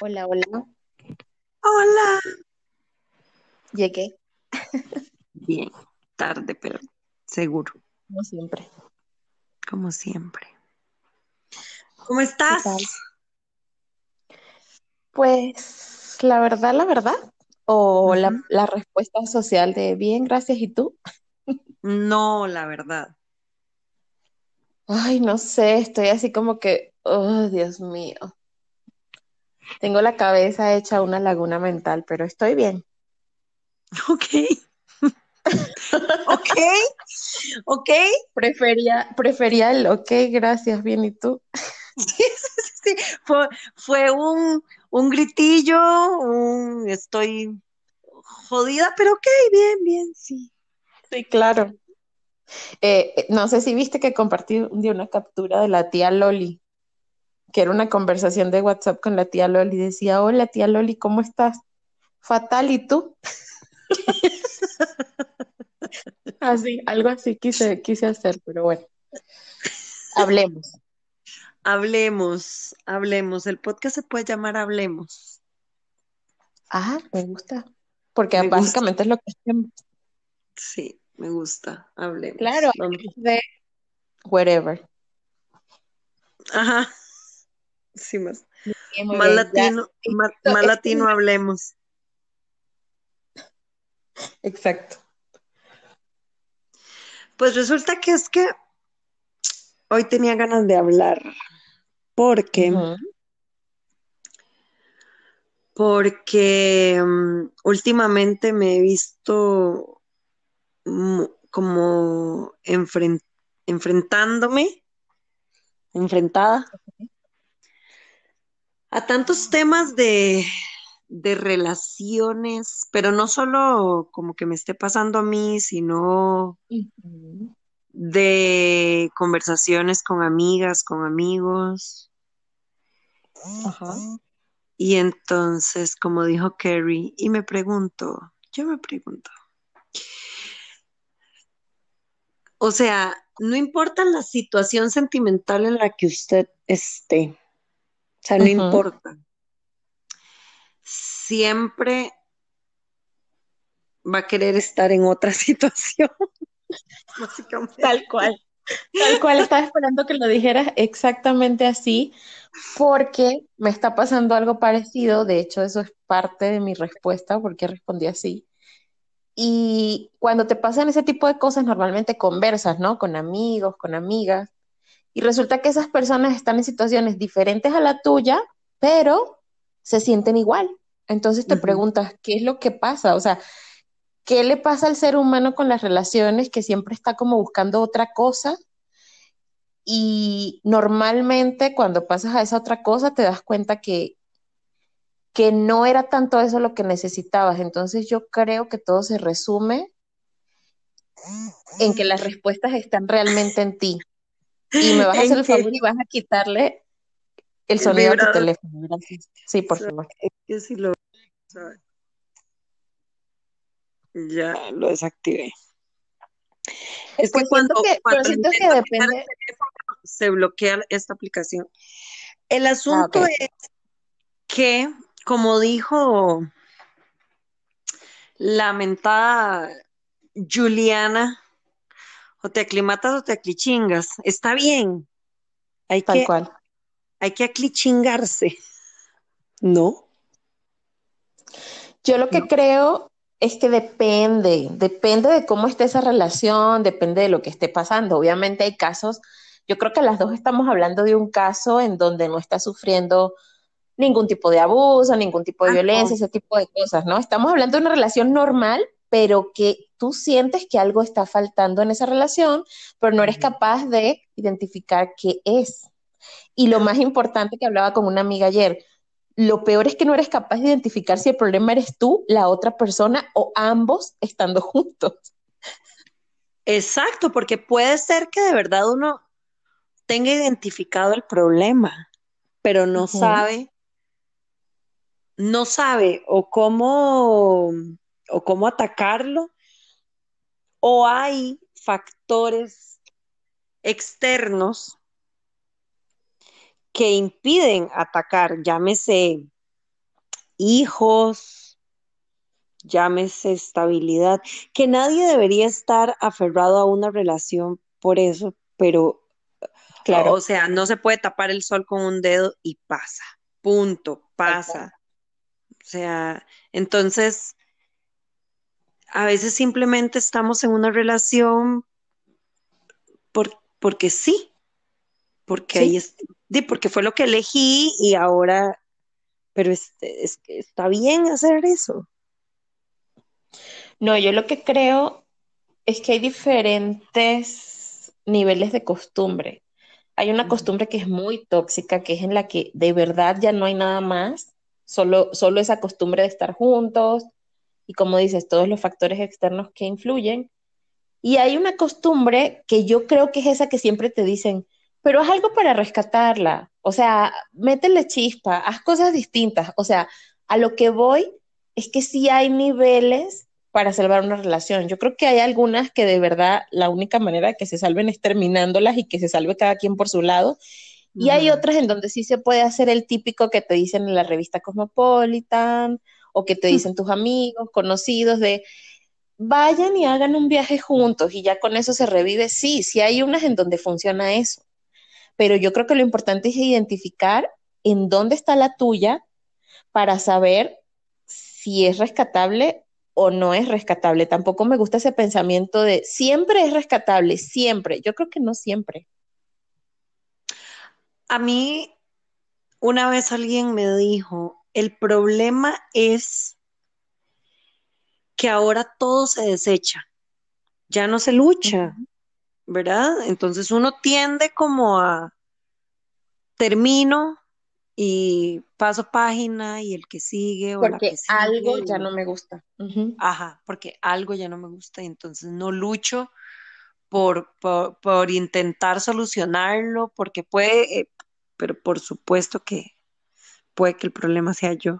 Hola, hola. Hola. Llegué, Bien, tarde, pero seguro, como siempre. como siempre. ¿Cómo ¿Qué estás? Pues la verdad, la verdad, o la, la respuesta social de bien, gracias, ¿y tú? No, la verdad. Ay, no sé, estoy así como que, oh, Dios mío. Tengo la cabeza hecha una laguna mental, pero estoy bien. Ok, ok, ok. Prefería, prefería el ok, gracias, bien, ¿y tú? Sí, sí, sí. Fue, fue un, un gritillo, un estoy jodida, pero ok, bien, bien, sí. Sí, claro. Eh, no sé si viste que compartí un día una captura de la tía Loli. Que era una conversación de WhatsApp con la tía Loli. Decía, hola tía Loli, ¿cómo estás? Fatal, ¿y tú? Así, algo así quise, quise hacer, pero bueno, hablemos. Hablemos, hablemos. El podcast se puede llamar Hablemos. Ah, me gusta, porque Me gusta, básicamente es lo que hacemos. sí, me gusta. Hablemos. Claro, de wherever. Ajá, sí, más. Bien, Más bien, latino, más, latino hablemos. Exacto. Pues resulta que es que hoy tenía ganas de hablar porque, porque mm, últimamente me he visto como enfren- enfrentándome, enfrentada a tantos temas de, de relaciones, pero no solo como que me esté pasando a mí, sino de conversaciones con amigas, con amigos. Ajá. Y entonces, como dijo Kerry, y me pregunto, yo me pregunto, o sea, no importa la situación sentimental en la que usted esté, o sea, no importa, siempre va a querer estar en otra situación, básicamente. Tal cual. Tal cual, estaba esperando que lo dijeras exactamente así, porque me está pasando algo parecido. De hecho, eso es parte de mi respuesta, porque respondí así. Y cuando te pasan ese tipo de cosas, normalmente conversas, ¿no? Con amigos, con amigas, y resulta que esas personas están en situaciones diferentes a la tuya, pero se sienten igual. Entonces te preguntas, ¿qué es lo que pasa? O sea, ¿qué le pasa al ser humano con las relaciones que siempre está como buscando otra cosa? Y normalmente cuando pasas a esa otra cosa te das cuenta que, que no era tanto eso lo que necesitabas. Entonces yo creo que todo se resume en que las respuestas están realmente en ti. Y me vas a hacer el que favor y vas a quitarle el sonido a tu teléfono. Gracias. Sí, por so- favor. es que si lo, ya lo desactivé. Es que Pues siento cuando, que, cuando siento que quitar el depende. teléfono, se bloquea esta aplicación. El Ah, asunto ok. es que, como dijo la mentada Juliana, o te aclimatas o te aclichingas. Está bien, hay Tal que, cual. hay que aclichingarse. No, Yo lo no. que creo es que depende, depende de cómo esté esa relación, depende de lo que esté pasando. Obviamente hay casos, yo creo que las dos estamos hablando de un caso en donde no está sufriendo ningún tipo de abuso, ningún tipo de Ah, violencia, no. ese tipo de cosas, ¿no? Estamos hablando de una relación normal, pero que tú sientes que algo está faltando en esa relación, pero no eres capaz de identificar qué es. Y lo más importante que hablaba con una amiga ayer, lo peor es que no eres capaz de identificar si el problema eres tú, la otra persona o ambos estando juntos. Exacto, porque puede ser que de verdad uno tenga identificado el problema, pero no sabe, no sabe o cómo, o cómo atacarlo, o hay factores externos que impiden atacar, llámese. hijos, llámese estabilidad, que nadie debería estar aferrado a una relación por eso, pero, claro. o sea, no se puede tapar el sol con un dedo y pasa, punto, pasa. O sea, entonces, a veces simplemente estamos en una relación por, porque sí, porque ahí es, porque fue lo que elegí y ahora, pero es, es, está bien hacer eso. No, yo lo que creo es que hay diferentes niveles de costumbre. Hay una costumbre que es muy tóxica, que es en la que de verdad ya no hay nada más, solo, solo esa costumbre de estar juntos y como dices, todos los factores externos que influyen. Y hay una costumbre que yo creo que es esa que siempre te dicen, pero haz algo para rescatarla, o sea, métele chispa, haz cosas distintas, o sea, a lo que voy es que sí hay niveles para salvar una relación. Yo creo que hay algunas que de verdad la única manera de que se salven es terminándolas y que se salve cada quien por su lado. Y hay otras en donde sí se puede hacer el típico que te dicen en la revista Cosmopolitan o que te dicen tus amigos, conocidos, de vayan y hagan un viaje juntos y ya con eso se revive. Sí, sí hay unas en donde funciona eso. Pero yo creo que lo importante es identificar en dónde está la tuya para saber si es rescatable o no es rescatable. Tampoco me gusta ese pensamiento de siempre es rescatable, siempre. Yo creo que no siempre. A mí, una vez alguien me dijo, el problema es que ahora todo se desecha, ya no se lucha, ¿verdad? Entonces uno tiende como a termino, y paso página y el que sigue o porque la que sigue, algo ya no me gusta. Ajá, porque algo ya no me gusta y entonces no lucho por, por, intentar solucionarlo, porque puede, eh, pero por supuesto que puede que el problema sea yo,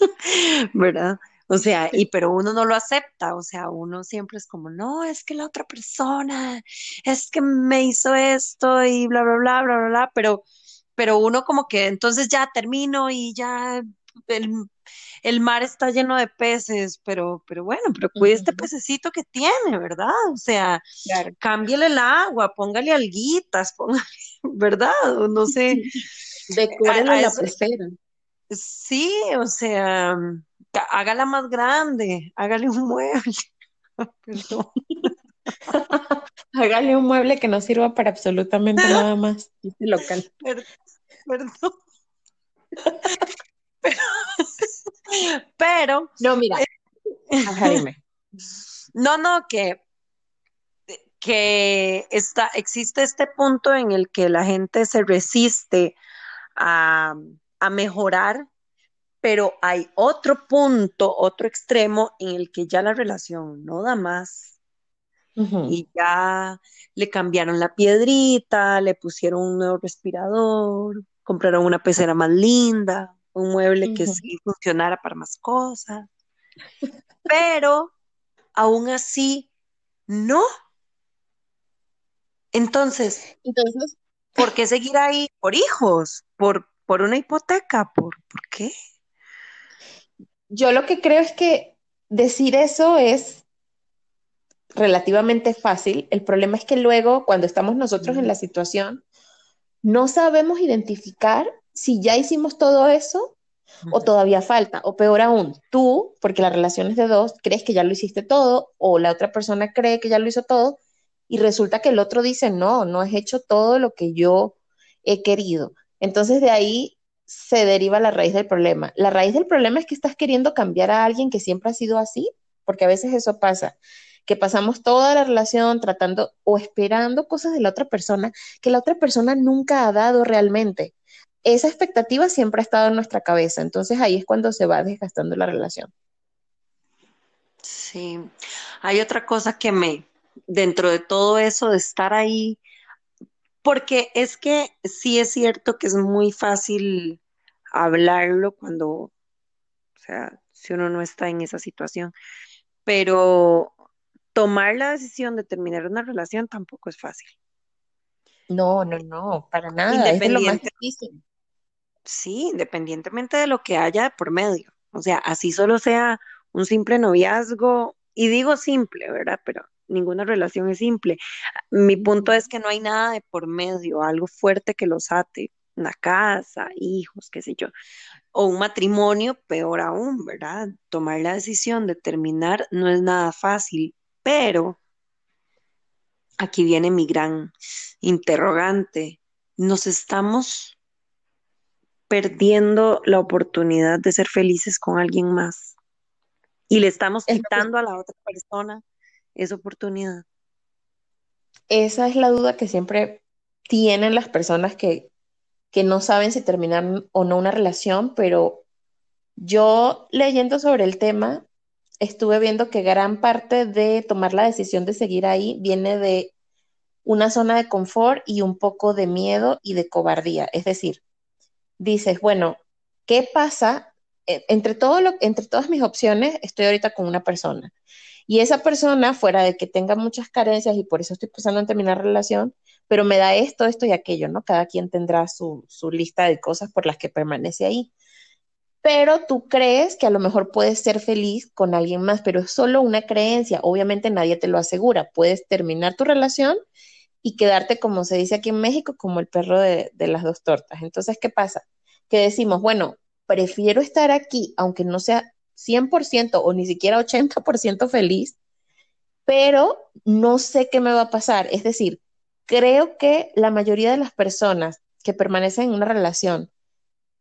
¿verdad? O sea, y pero uno no lo acepta, o sea, uno siempre es como, no, es que la otra persona, es que me hizo esto y bla, bla, bla, bla, bla, bla, pero pero uno como que entonces ya termino y ya el, mar está lleno de peces, pero, pero bueno, pero cuide este pececito que tiene, ¿verdad? O sea, cámbiale el agua, póngale alguitas, póngale, ¿verdad? No sé. Decórele la pecera. Sí, o sea, hágala más grande, hágale un mueble. Hágale un mueble que no sirva para absolutamente nada más. local. Perdón. Pero, no, mira. Eh, no, no, que, que está, existe este punto en el que la gente se resiste a, a mejorar, pero hay otro punto, otro extremo en el que ya la relación no da más y ya le cambiaron la piedrita, le pusieron un nuevo respirador, compraron una pecera más linda, un mueble que sí funcionara para más cosas. Pero aún así, no. Entonces, Entonces, ¿por qué seguir ahí? Por hijos, por, por una hipoteca, ¿por, ¿por qué? Yo lo que creo es que decir eso es relativamente fácil. El problema es que luego, cuando estamos nosotros en la situación, no sabemos identificar si ya hicimos todo eso o todavía falta. O peor aún, tú, porque la relación es de dos, crees que ya lo hiciste todo o la otra persona cree que ya lo hizo todo y resulta que el otro dice, no, no has hecho todo lo que yo he querido. Entonces de ahí se deriva la raíz del problema. La raíz del problema es que estás queriendo cambiar a alguien que siempre ha sido así, porque a veces eso pasa que pasamos toda la relación tratando o esperando cosas de la otra persona que la otra persona nunca ha dado realmente. Esa expectativa siempre ha estado en nuestra cabeza, entonces ahí es cuando se va desgastando la relación. Sí, hay otra cosa que me, dentro de todo eso de estar ahí, porque es que sí es cierto que es muy fácil hablarlo cuando, o sea, si uno no está en esa situación, pero tomar la decisión de terminar una relación tampoco es fácil. No, no, no, para nada. Es lo más difícil. Sí, independientemente de lo que haya por medio. O sea, así solo sea un simple noviazgo, y digo simple, ¿verdad? Pero ninguna relación es simple. Mi punto es que no hay nada de por medio, algo fuerte que los ate, una casa, hijos, qué sé yo, o un matrimonio, peor aún, ¿verdad? Tomar la decisión de terminar no es nada fácil, pero aquí viene mi gran interrogante. ¿Nos estamos perdiendo la oportunidad de ser felices con alguien más? Y le estamos quitando a la otra persona esa oportunidad. Esa es la duda que siempre tienen las personas que, que no saben si terminar o no una relación, pero yo leyendo sobre el tema, estuve viendo que gran parte de tomar la decisión de seguir ahí viene de una zona de confort y un poco de miedo y de cobardía. Es decir, dices, bueno, ¿qué pasa? E, entre, entre todas mis opciones, estoy ahorita con una persona. Y esa persona, fuera de que tenga muchas carencias y por eso estoy pensando en terminar relación, pero me da esto, esto y aquello, ¿no? Cada quien tendrá su, su lista de cosas por las que permanece ahí pero tú crees que a lo mejor puedes ser feliz con alguien más, pero es solo una creencia. Obviamente nadie te lo asegura. Puedes terminar tu relación y quedarte, como se dice aquí en México, como el perro de, las dos tortas. Entonces, ¿qué pasa? Que decimos, bueno, prefiero estar aquí, aunque no sea 100% o ni siquiera 80% feliz, pero no sé qué me va a pasar. Es decir, creo que la mayoría de las personas que permanecen en una relación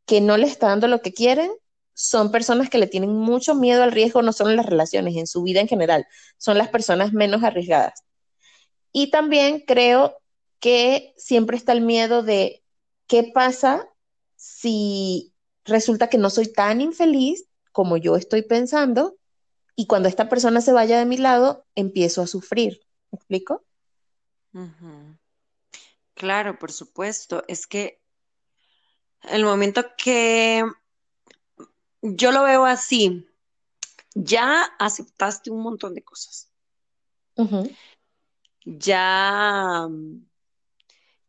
que no le está dando lo que quieren son personas que le tienen mucho miedo al riesgo, no solo en las relaciones, en su vida en general, son las personas menos arriesgadas. Y también creo que siempre está el miedo de qué pasa si resulta que no soy tan infeliz como yo estoy pensando y cuando esta persona se vaya de mi lado, empiezo a sufrir. ¿Me explico? Claro, por supuesto. Es que el momento que yo lo veo así, ya aceptaste un montón de cosas. Ya,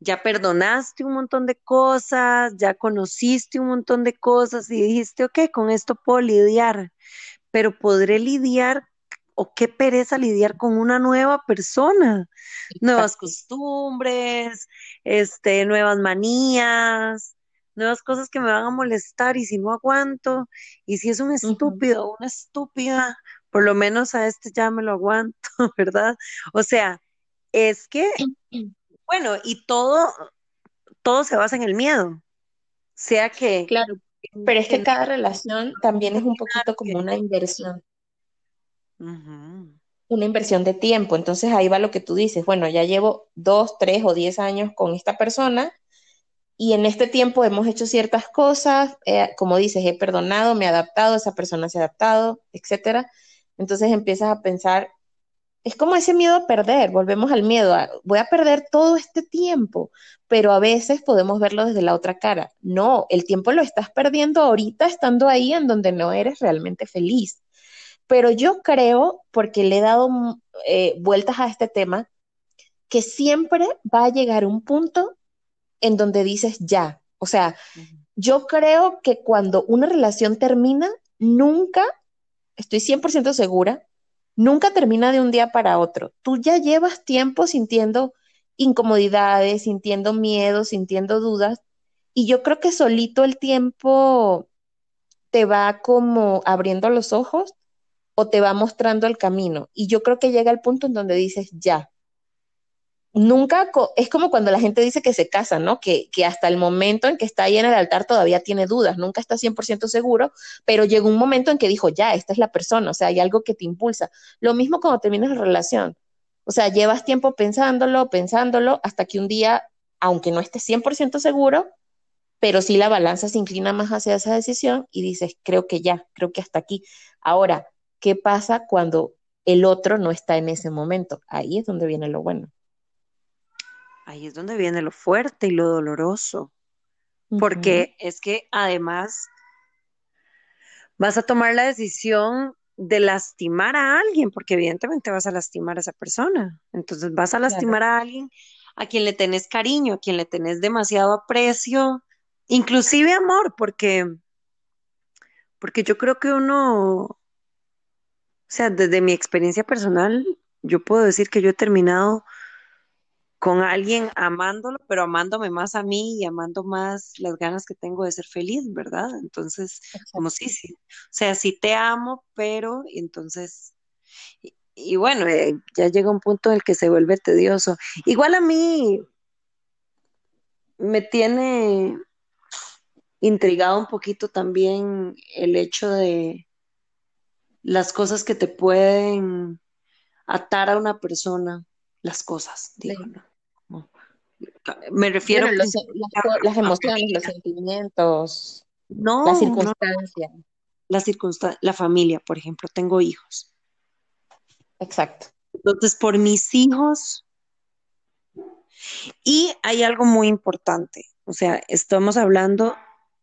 ya perdonaste un montón de cosas, ya conociste un montón de cosas y dijiste, ok, con esto puedo lidiar, pero podré lidiar o qué pereza lidiar con una nueva persona, nuevas costumbres, este, nuevas manías, nuevas cosas que me van a molestar y si no aguanto, y si es un estúpido o una estúpida, por lo menos a este ya me lo aguanto, ¿verdad? O sea, es que, bueno, y todo, todo se basa en el miedo, sea que... Claro, pero es que cada relación también es un poquito como una inversión. Una inversión de tiempo. Entonces ahí va lo que tú dices. Bueno, ya llevo dos, tres o diez años con esta persona y en este tiempo hemos hecho ciertas cosas, eh, como dices, he perdonado, me he adaptado, esa persona se ha adaptado, etcétera. Entonces empiezas a pensar, es como ese miedo a perder, volvemos al miedo, voy a perder todo este tiempo, pero a veces podemos verlo desde la otra cara. No, el tiempo lo estás perdiendo ahorita estando ahí en donde no eres realmente feliz. Pero yo creo, porque le he dado eh, vueltas a este tema, que siempre va a llegar un punto en donde dices ya. O sea, yo creo que cuando una relación termina, nunca, estoy 100% segura, nunca termina de un día para otro. Tú ya llevas tiempo sintiendo incomodidades, sintiendo miedo, sintiendo dudas, y yo creo que solito el tiempo te va como abriendo los ojos o te va mostrando el camino. Y yo creo que llega el punto en donde dices, ya, nunca, es como cuando la gente dice que se casa, ¿no? Que, hasta el momento en que está ahí en el altar todavía tiene dudas, nunca está 100% seguro, pero llegó un momento en que dijo, ya, esta es la persona, o sea, hay algo que te impulsa. Lo mismo cuando terminas la relación, o sea, llevas tiempo pensándolo, pensándolo, hasta que un día, aunque no estés 100% seguro, pero sí la balanza se inclina más hacia esa decisión y dices, creo que ya, creo que hasta aquí. Ahora, ¿qué pasa cuando el otro no está en ese momento? Ahí es donde viene lo bueno. Ahí es donde viene lo fuerte y lo doloroso, porque es que además vas a tomar la decisión de lastimar a alguien, porque evidentemente vas a lastimar a esa persona. Entonces vas a lastimar a alguien a quien le tenés cariño, a quien le tenés demasiado aprecio, inclusive amor, porque porque yo creo que uno, o sea, desde mi experiencia personal, yo puedo decir que yo he terminado con alguien amándolo, pero amándome más a mí y amando más las ganas que tengo de ser feliz, ¿verdad? Entonces, como sí, sí, o sea, sí te amo, pero entonces, y, y bueno, eh, ya llega un punto en el que se vuelve tedioso. Igual a mí me tiene intrigado un poquito también el hecho de las cosas que te pueden atar a una persona, las cosas, digo, Sí. ¿no? Me refiero Bueno, los- las, emociones, los sentimientos, No, no, circunstancias. la circunstancia, la familia, por ejemplo, tengo hijos. Exacto. Entonces, por mis hijos, y hay algo muy importante, o sea, estamos hablando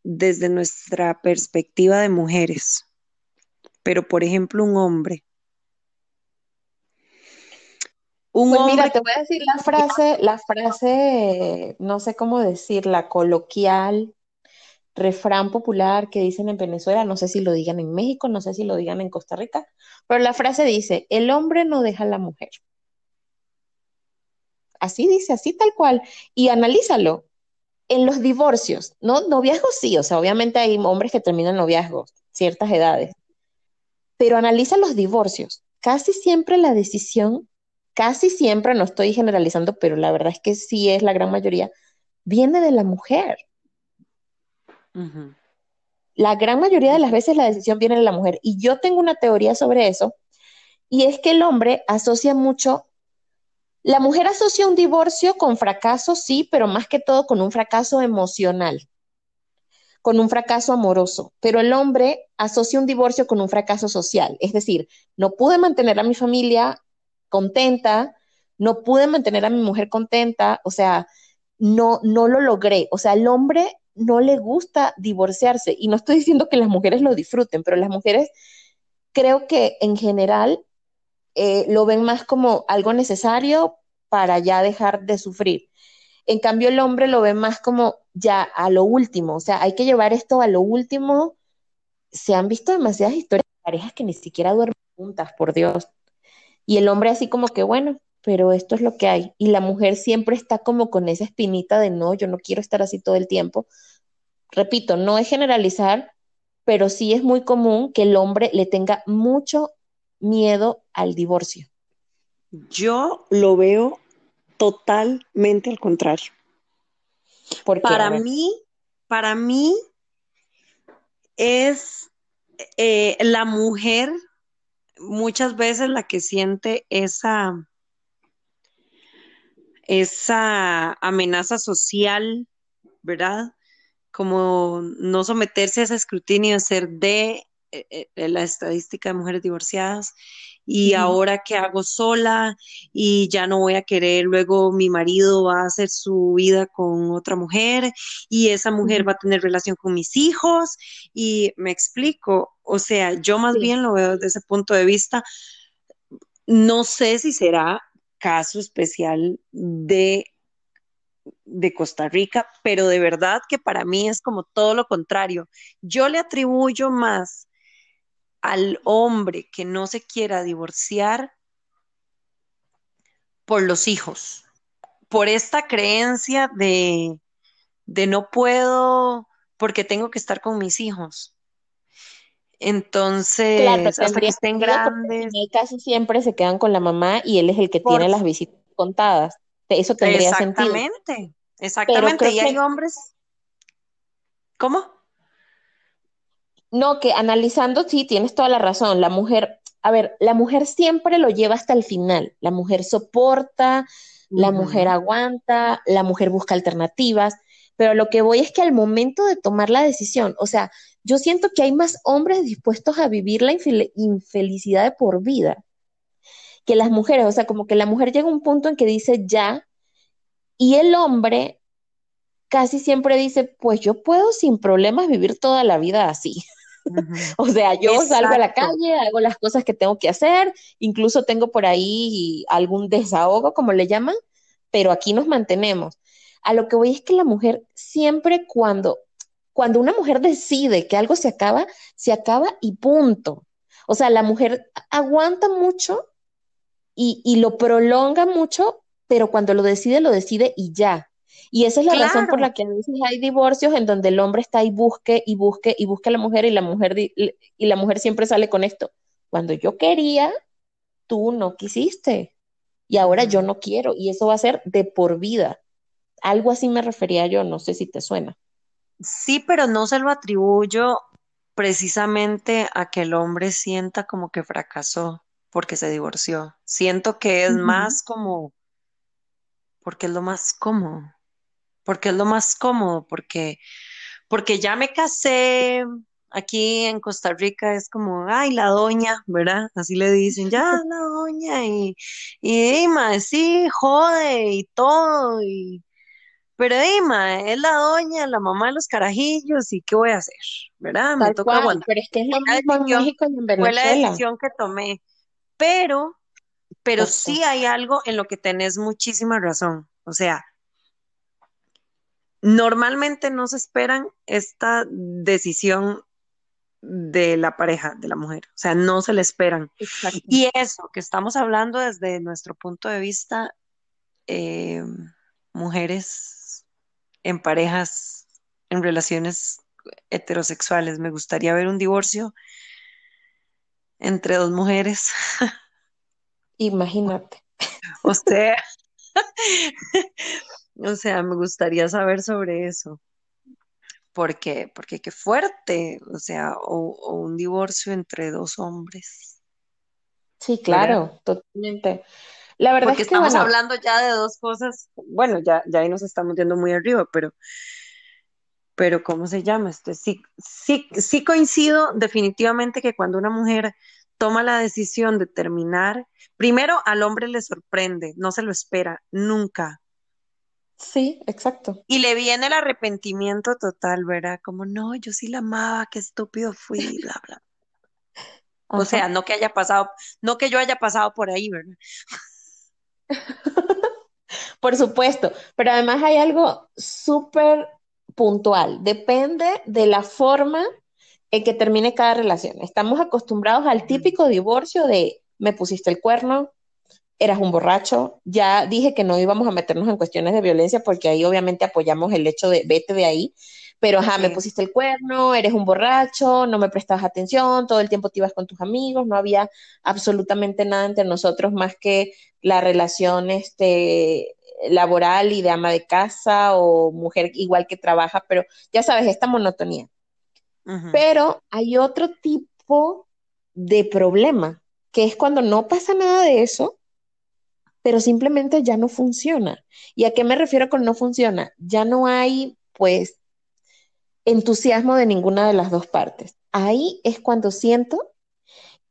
desde nuestra perspectiva de mujeres, pero por ejemplo, un hombre, un Pues mira, te voy a decir la frase, la frase, no sé cómo decirla, coloquial, refrán popular que dicen en Venezuela, no sé si lo digan en México, no sé si lo digan en Costa Rica, pero la frase dice, el hombre no deja a la mujer. Así dice, así tal cual. Y analízalo. En los divorcios, ¿no? Noviazgos sí, o sea, obviamente hay hombres que terminan noviazgos, ciertas edades, pero analiza los divorcios. Casi siempre la decisión, casi siempre, no estoy generalizando, pero la verdad es que sí es la gran mayoría, viene de la mujer. La gran mayoría de las veces la decisión viene de la mujer. Y yo tengo una teoría sobre eso, y es que el hombre asocia mucho, la mujer asocia un divorcio con fracaso, sí, pero más que todo con un fracaso emocional, con un fracaso amoroso. Pero el hombre asocia un divorcio con un fracaso social. Es decir, no pude mantener a mi familia contenta, no pude mantener a mi mujer contenta, o sea, no, no lo logré. O sea, al hombre no le gusta divorciarse. Y no estoy diciendo que las mujeres lo disfruten, pero las mujeres creo que en general eh, lo ven más como algo necesario para ya dejar de sufrir. En cambio, el hombre lo ve más como ya a lo último, o sea, hay que llevar esto a lo último. Se han visto demasiadas historias de parejas que ni siquiera duermen juntas, por Dios. Y el hombre así como que, bueno, pero esto es lo que hay. Y la mujer siempre está como con esa espinita de no, yo no quiero estar así todo el tiempo. Repito, no es generalizar, pero sí es muy común que el hombre le tenga mucho miedo al divorcio. Yo lo veo totalmente al contrario. Porque, Para mí, para mí es eh, la mujer muchas veces la que siente esa, esa amenaza social, ¿verdad? Como no someterse a ese escrutinio, ser de eh, eh, la estadística de mujeres divorciadas y ahora qué hago sola y ya no voy a querer, luego mi marido va a hacer su vida con otra mujer y esa mujer va a tener relación con mis hijos y me explico, o sea, yo más sí, bien lo veo desde ese punto de vista, no sé si será caso especial de de Costa Rica, pero de verdad que para mí es como todo lo contrario. Yo le atribuyo más al hombre que no se quiera divorciar por los hijos, por esta creencia de, de no puedo porque tengo que estar con mis hijos. claro, Entonces, hasta que estén casi siempre se quedan con la mamá y él es el que por tiene las visitas contadas. Eso tendría sentido. exactamente, exactamente. Y hay que hombres, ¿cómo? No, que analizando, sí, tienes toda la razón. La mujer, a ver, la mujer siempre lo lleva hasta el final. La mujer soporta, la mujer aguanta, la mujer busca alternativas, pero lo que voy es que al momento de tomar la decisión, o sea, yo siento que hay más hombres dispuestos a vivir la infel- infelicidad de por vida que las mujeres, o sea, como que la mujer llega a un punto en que dice ya, y el hombre casi siempre dice, pues yo puedo sin problemas vivir toda la vida así. O sea, yo salgo a la calle, hago las cosas que tengo que hacer, incluso tengo por ahí algún desahogo, como le llaman, pero aquí nos mantenemos. A lo que voy es que la mujer siempre cuando, Cuando una mujer decide que algo se acaba, se acaba y punto. O sea, la mujer aguanta mucho y, y lo prolonga mucho, pero cuando lo decide, lo decide y ya. Y esa es la razón por la que a veces hay divorcios en donde el hombre está ahí busque y busque y busque a la mujer y la mujer, y la mujer siempre sale con esto. Cuando yo quería, tú no quisiste y ahora yo no quiero y eso va a ser de por vida. Algo así me refería yo, no sé si te suena. Sí, pero no se lo atribuyo precisamente a que el hombre sienta como que fracasó porque se divorció. Siento que es más como porque es lo más cómodo porque es lo más cómodo, porque, porque ya me casé, aquí en Costa Rica es como, ay, la doña, ¿verdad? Así le dicen, ya, la doña, y, y Dima, sí, jode, y todo, y, pero Dima, es la doña, la mamá de los carajillos, y ¿qué voy a hacer? ¿Verdad? me toca aguantar. Pero es que es lo mismo en México y en Venezuela. Fue la decisión que tomé, pero, pero sí hay algo en lo que tenés muchísima razón, o sea, Normalmente no se esperan esta decisión de la pareja, de la mujer, o sea, no se le esperan. Y eso que estamos hablando desde nuestro punto de vista, eh, mujeres en parejas, en relaciones heterosexuales, me gustaría ver un divorcio entre dos mujeres. Imagínate. O sea, O sea, me gustaría saber sobre eso. Porque, porque qué fuerte, o sea, o, un divorcio entre dos hombres. Sí, claro, totalmente. La verdad porque es que estamos hablando ya de dos cosas, bueno, ya, ya ahí nos estamos yendo muy arriba, pero, pero ¿cómo se llama? Este, sí, sí, sí coincido definitivamente que cuando una mujer toma la decisión de terminar, primero al hombre le sorprende, no se lo espera, nunca. Sí, exacto. Y le viene el arrepentimiento total, ¿verdad? Como, no, yo sí la amaba, qué estúpido fui, bla, bla. O sea, no que haya pasado, no que yo haya pasado por ahí, ¿verdad? por supuesto, pero además hay algo súper puntual, depende de la forma en que termine cada relación. Estamos acostumbrados al típico divorcio de me pusiste el cuerno, eras un borracho. Ya dije que no íbamos a meternos en cuestiones de violencia porque ahí obviamente apoyamos el hecho de vete de ahí. Pero, ajá, me pusiste el cuerno, eres un borracho, no me prestabas atención, todo el tiempo te ibas con tus amigos, no había absolutamente nada entre nosotros más que la relación este, laboral y de ama de casa o mujer igual que trabaja, pero ya sabes, esta monotonía. Pero hay otro tipo de problema, que es cuando no pasa nada de eso, pero simplemente ya no funciona. ¿Y a qué me refiero con no funciona? Ya no hay, pues, entusiasmo de ninguna de las dos partes. Ahí es cuando siento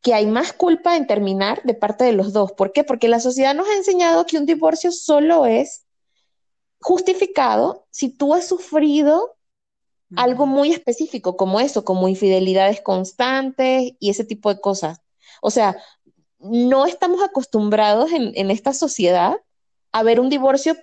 que hay más culpa en terminar de parte de los dos. ¿Por qué? Porque la sociedad nos ha enseñado que un divorcio solo es justificado si tú has sufrido algo muy específico como eso, como infidelidades constantes y ese tipo de cosas. O sea, no estamos acostumbrados en, esta sociedad a ver un divorcio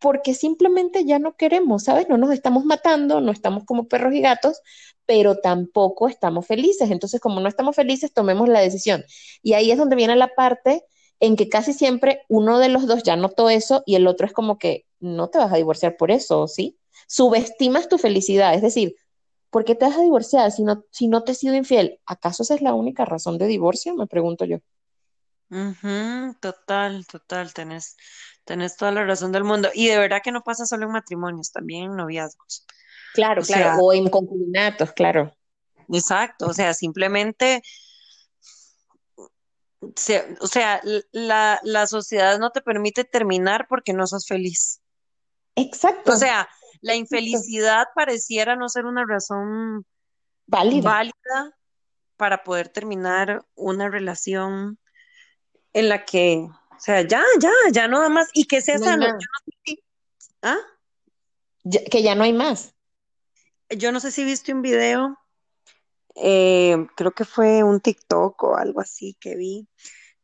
porque simplemente ya no queremos, ¿sabes? No nos estamos matando, no estamos como perros y gatos, pero tampoco estamos felices. Entonces, como no estamos felices, tomemos la decisión. Y ahí es donde viene la parte en que casi siempre uno de los dos ya notó eso y el otro es como que no te vas a divorciar por eso, ¿sí? Subestimas tu felicidad, es decir, ¿por qué te vas a divorciar si no, si no te he sido infiel? ¿Acaso esa es la única razón de divorcio? Me pregunto yo total, total, tenés, tenés toda la razón del mundo. Y de verdad que no pasa solo en matrimonios, también en noviazgos. Claro, claro, o en concubinatos, claro. Exacto, o sea, simplemente, o sea, la, la sociedad no te permite terminar porque no sos feliz. Exacto. O sea, la infelicidad pareciera no ser una razón válida. válida para poder terminar una relación en la que, o sea, ya, ya, ya no da más, y que sea sano. ¿Ah? que ya no hay más. Yo no sé si viste un video, eh, creo que fue un TikTok o algo así que vi,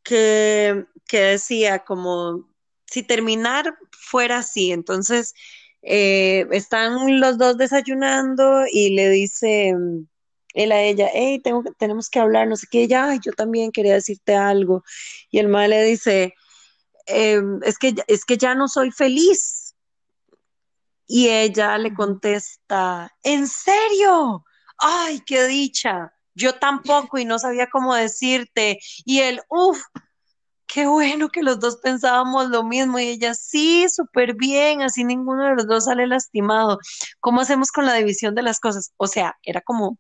que, que decía como, si terminar fuera así, entonces Eh, están los dos desayunando y le dice él a ella, hey, tengo, tenemos que hablar, no sé qué, ella, "Ay, yo también quería decirte algo. Y el mae le dice, "Em, es que, es que ya no soy feliz. Y ella le contesta, ¿en serio? ¡Ay, qué dicha! Yo tampoco y no sabía cómo decirte. Y él, uff, qué bueno que los dos pensábamos lo mismo. Y ella, sí, súper bien, así ninguno de los dos sale lastimado. ¿Cómo hacemos con la división de las cosas? O sea, era como,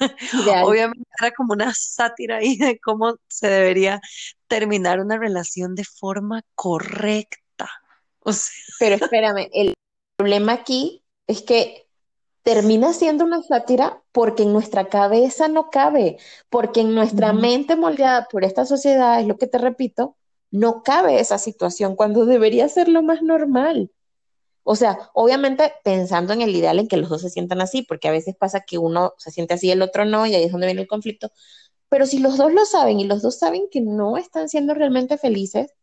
obviamente era como una sátira ahí de cómo se debería terminar una relación de forma correcta. O sea, Pero espérame, el problema aquí es que termina siendo una sátira porque en nuestra cabeza no cabe, porque en nuestra mente moldeada por esta sociedad, es lo que te repito, no cabe esa situación cuando debería ser lo más normal. O sea, obviamente pensando en el ideal en que los dos se sientan así, porque a veces pasa que uno se siente así y el otro no, y ahí es donde viene el conflicto. Pero si los dos lo saben y los dos saben que no están siendo realmente felices,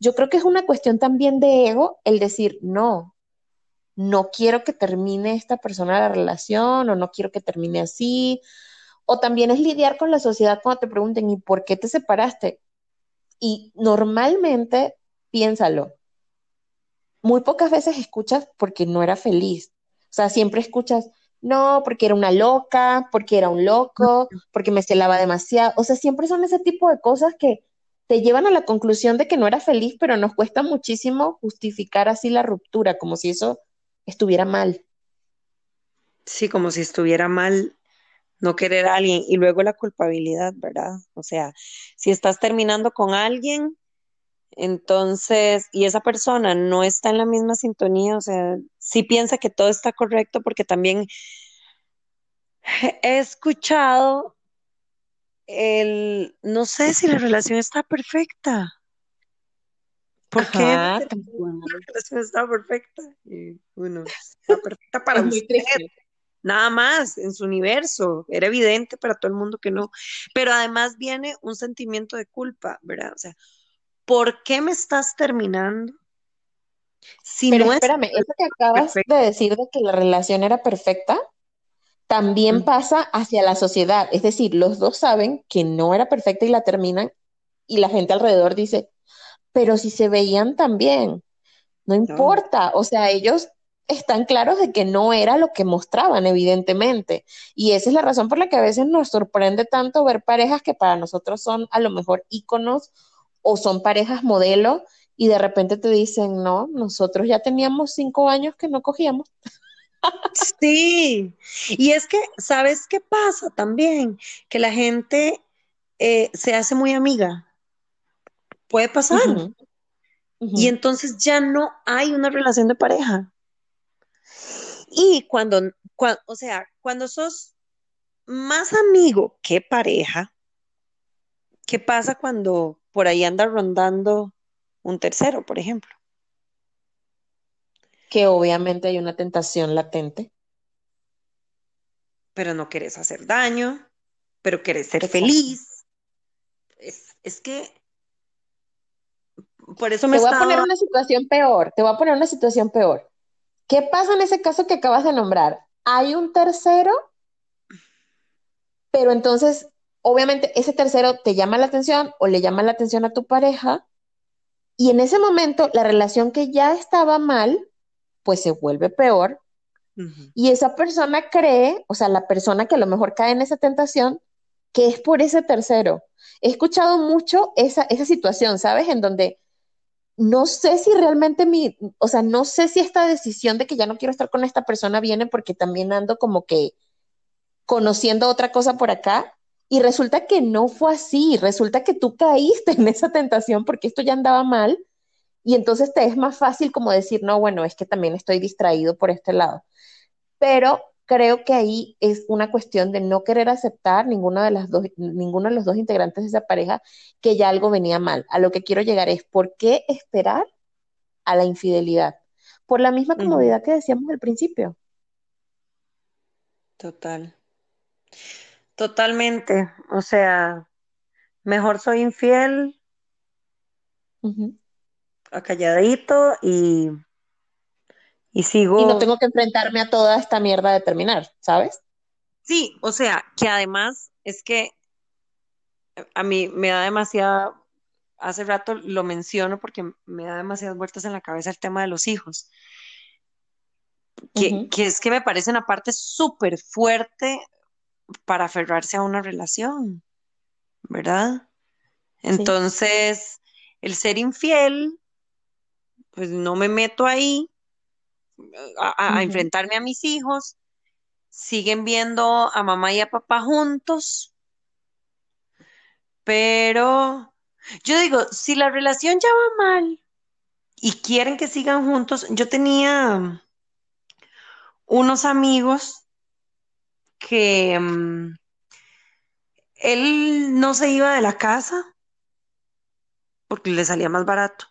yo creo que es una cuestión también de ego el decir, no, no quiero que termine esta persona la relación o no quiero que termine así. O también es lidiar con la sociedad cuando te pregunten, ¿y por qué te separaste? Y normalmente, piénsalo, muy pocas veces escuchas porque no era feliz. O sea, siempre escuchas, no, porque era una loca, porque era un loco, porque me celaba demasiado. O sea, siempre son ese tipo de cosas que te llevan a la conclusión de que no era feliz, pero nos cuesta muchísimo justificar así la ruptura, como si eso estuviera mal. sí, como si estuviera mal no querer a alguien y luego la culpabilidad, ¿verdad? O sea, si estás terminando con alguien, entonces, y esa persona no está en la misma sintonía, o sea, sí piensa que todo está correcto porque también he escuchado el, no sé si la relación está perfecta. ¿Por qué Ajá, la relación está perfecta? Y está perfecta para Es usted. Nada más en su universo. Era evidente para todo el mundo que no. Pero además viene un sentimiento de culpa, ¿verdad? O sea, ¿por qué me estás terminando si Pero no es espérame, eso que acabas de decir de que la relación era perfecta, también Mm, pasa hacia la sociedad. Es decir, los dos saben que no era perfecta y la terminan y la gente alrededor dice, pero si se veían no No, importa. O sea, ellos están claros de que no era lo que mostraban, evidentemente. Y esa es la razón por la que a veces nos sorprende tanto ver parejas que para nosotros son a lo mejor íconos o son parejas modelo y de repente te dicen, no, nosotros ya teníamos cinco años que no cogíamos. Sí, y es que, ¿sabes qué pasa también? Que la gente eh, se hace muy amiga. Puede pasar. Y entonces ya no hay una relación de pareja. Y cuando, cua- o sea, cuando sos más amigo que pareja, ¿qué pasa cuando por ahí anda rondando un tercero, por ejemplo? Que obviamente hay una tentación latente. Pero no querés hacer daño, pero querés ser Exacto. feliz. Es, es que por eso me Te voy a poner una situación peor, te voy a poner una situación peor. ¿Qué pasa en ese caso que acabas de nombrar? Hay un tercero, pero entonces, obviamente, ese tercero te llama la atención o le llama la atención a tu pareja, y en ese momento la relación que ya estaba mal, pues se vuelve peor, y esa persona cree, o sea, la persona que a lo mejor cae en esa tentación, que es por ese tercero. He escuchado mucho esa, esa situación, ¿sabes? En donde no sé si realmente mi, o sea, no sé si esta decisión de que ya no quiero estar con esta persona viene porque también ando como que conociendo otra cosa por acá y resulta que no fue así, resulta que tú caíste en esa tentación porque esto ya andaba mal y entonces te es más fácil como decir, no, bueno, es que también estoy distraído por este lado. Pero creo que ahí es una cuestión de no querer aceptar ninguna de las dos, ninguno de los dos integrantes de esa pareja que ya algo venía mal. A lo que quiero llegar es, ¿por qué esperar a la infidelidad? Por la misma comodidad que decíamos al principio. Total, totalmente. O sea, mejor soy infiel, acalladito y, Y sigo. Y no tengo que enfrentarme a toda esta mierda de terminar, ¿sabes? Sí, o sea, que además es que a mí me da demasiada, hace rato lo menciono porque me da demasiadas vueltas en la cabeza el tema de los hijos, que, que es que me parece una parte súper fuerte para aferrarse a una relación, ¿verdad? Sí. Entonces, el ser infiel, pues no me meto ahí a, enfrentarme a mis hijos, siguen viendo a mamá y a papá juntos, pero yo digo, si la relación ya va mal y quieren que sigan juntos, yo tenía unos amigos que mm, él no se iba de la casa porque le salía más barato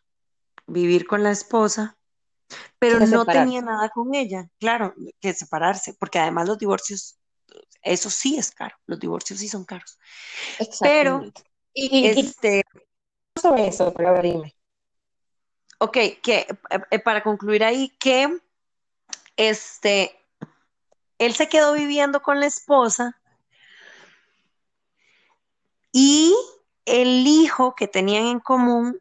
vivir con la esposa, pero no separarse. tenía nada con ella, claro, que separarse, porque además los divorcios, eso sí es caro, los divorcios sí son caros. Pero. Y, y, y este, sobre eso, pero dime. ok, que eh, para concluir ahí, que este, él se quedó viviendo con la esposa y el hijo que tenían en común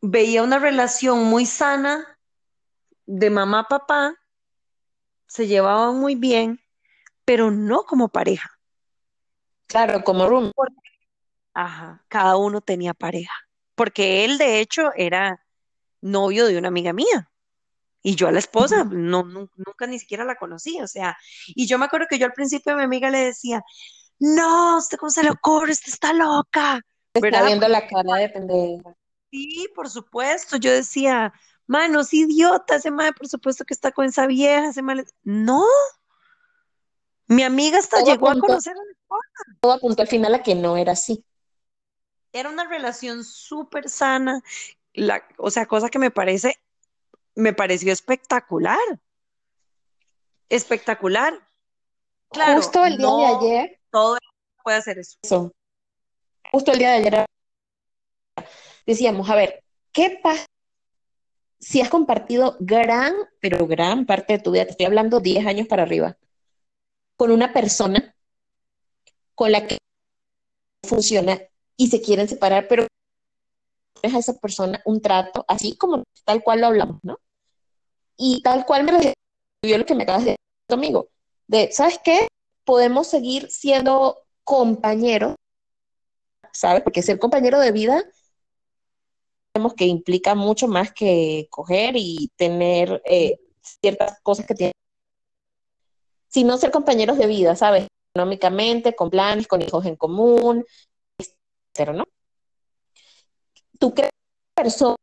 veía una relación muy sana de mamá-papá, se llevaban muy bien, pero no como pareja. Claro, como room. Ajá, cada uno tenía pareja, porque él de hecho era novio de una amiga mía y yo a la esposa no, nu- nunca ni siquiera la conocí, o sea, y yo me acuerdo que yo al principio a mi amiga le decía, no, ¿usted cómo se le ocurre? Usted está loca, Está ¿verdad? viendo la cara de pendeja. sí, por supuesto, yo decía, mano, es idiota, ese mae, por supuesto que está con esa vieja, ese mae, le-". no, mi amiga hasta Todo llegó a apuntó, conocer a la esposa. todo apuntó al final a que no era así. Era una relación súper sana, la, o sea, cosa que me parece, me pareció espectacular, espectacular. Claro, Justo el día de ayer, todo puede hacer eso. eso, justo el día de ayer decíamos, a ver, ¿qué pasa si has compartido gran, pero gran parte de tu vida? Te estoy hablando 10 años para arriba, con una persona con la que funciona y se quieren separar, pero es a esa persona un trato, así como tal cual lo hablamos, ¿no? Y tal cual me recibió lo que me acabas de decir, amigo, de, ¿sabes qué? Podemos seguir siendo compañeros, ¿sabes? Porque ser compañero de vida, sabemos que implica mucho más que coger y tener eh, ciertas cosas que tienen, sino ser compañeros de vida, ¿sabes? Económicamente, con planes, con hijos en común, pero no. ¿Tú crees que persona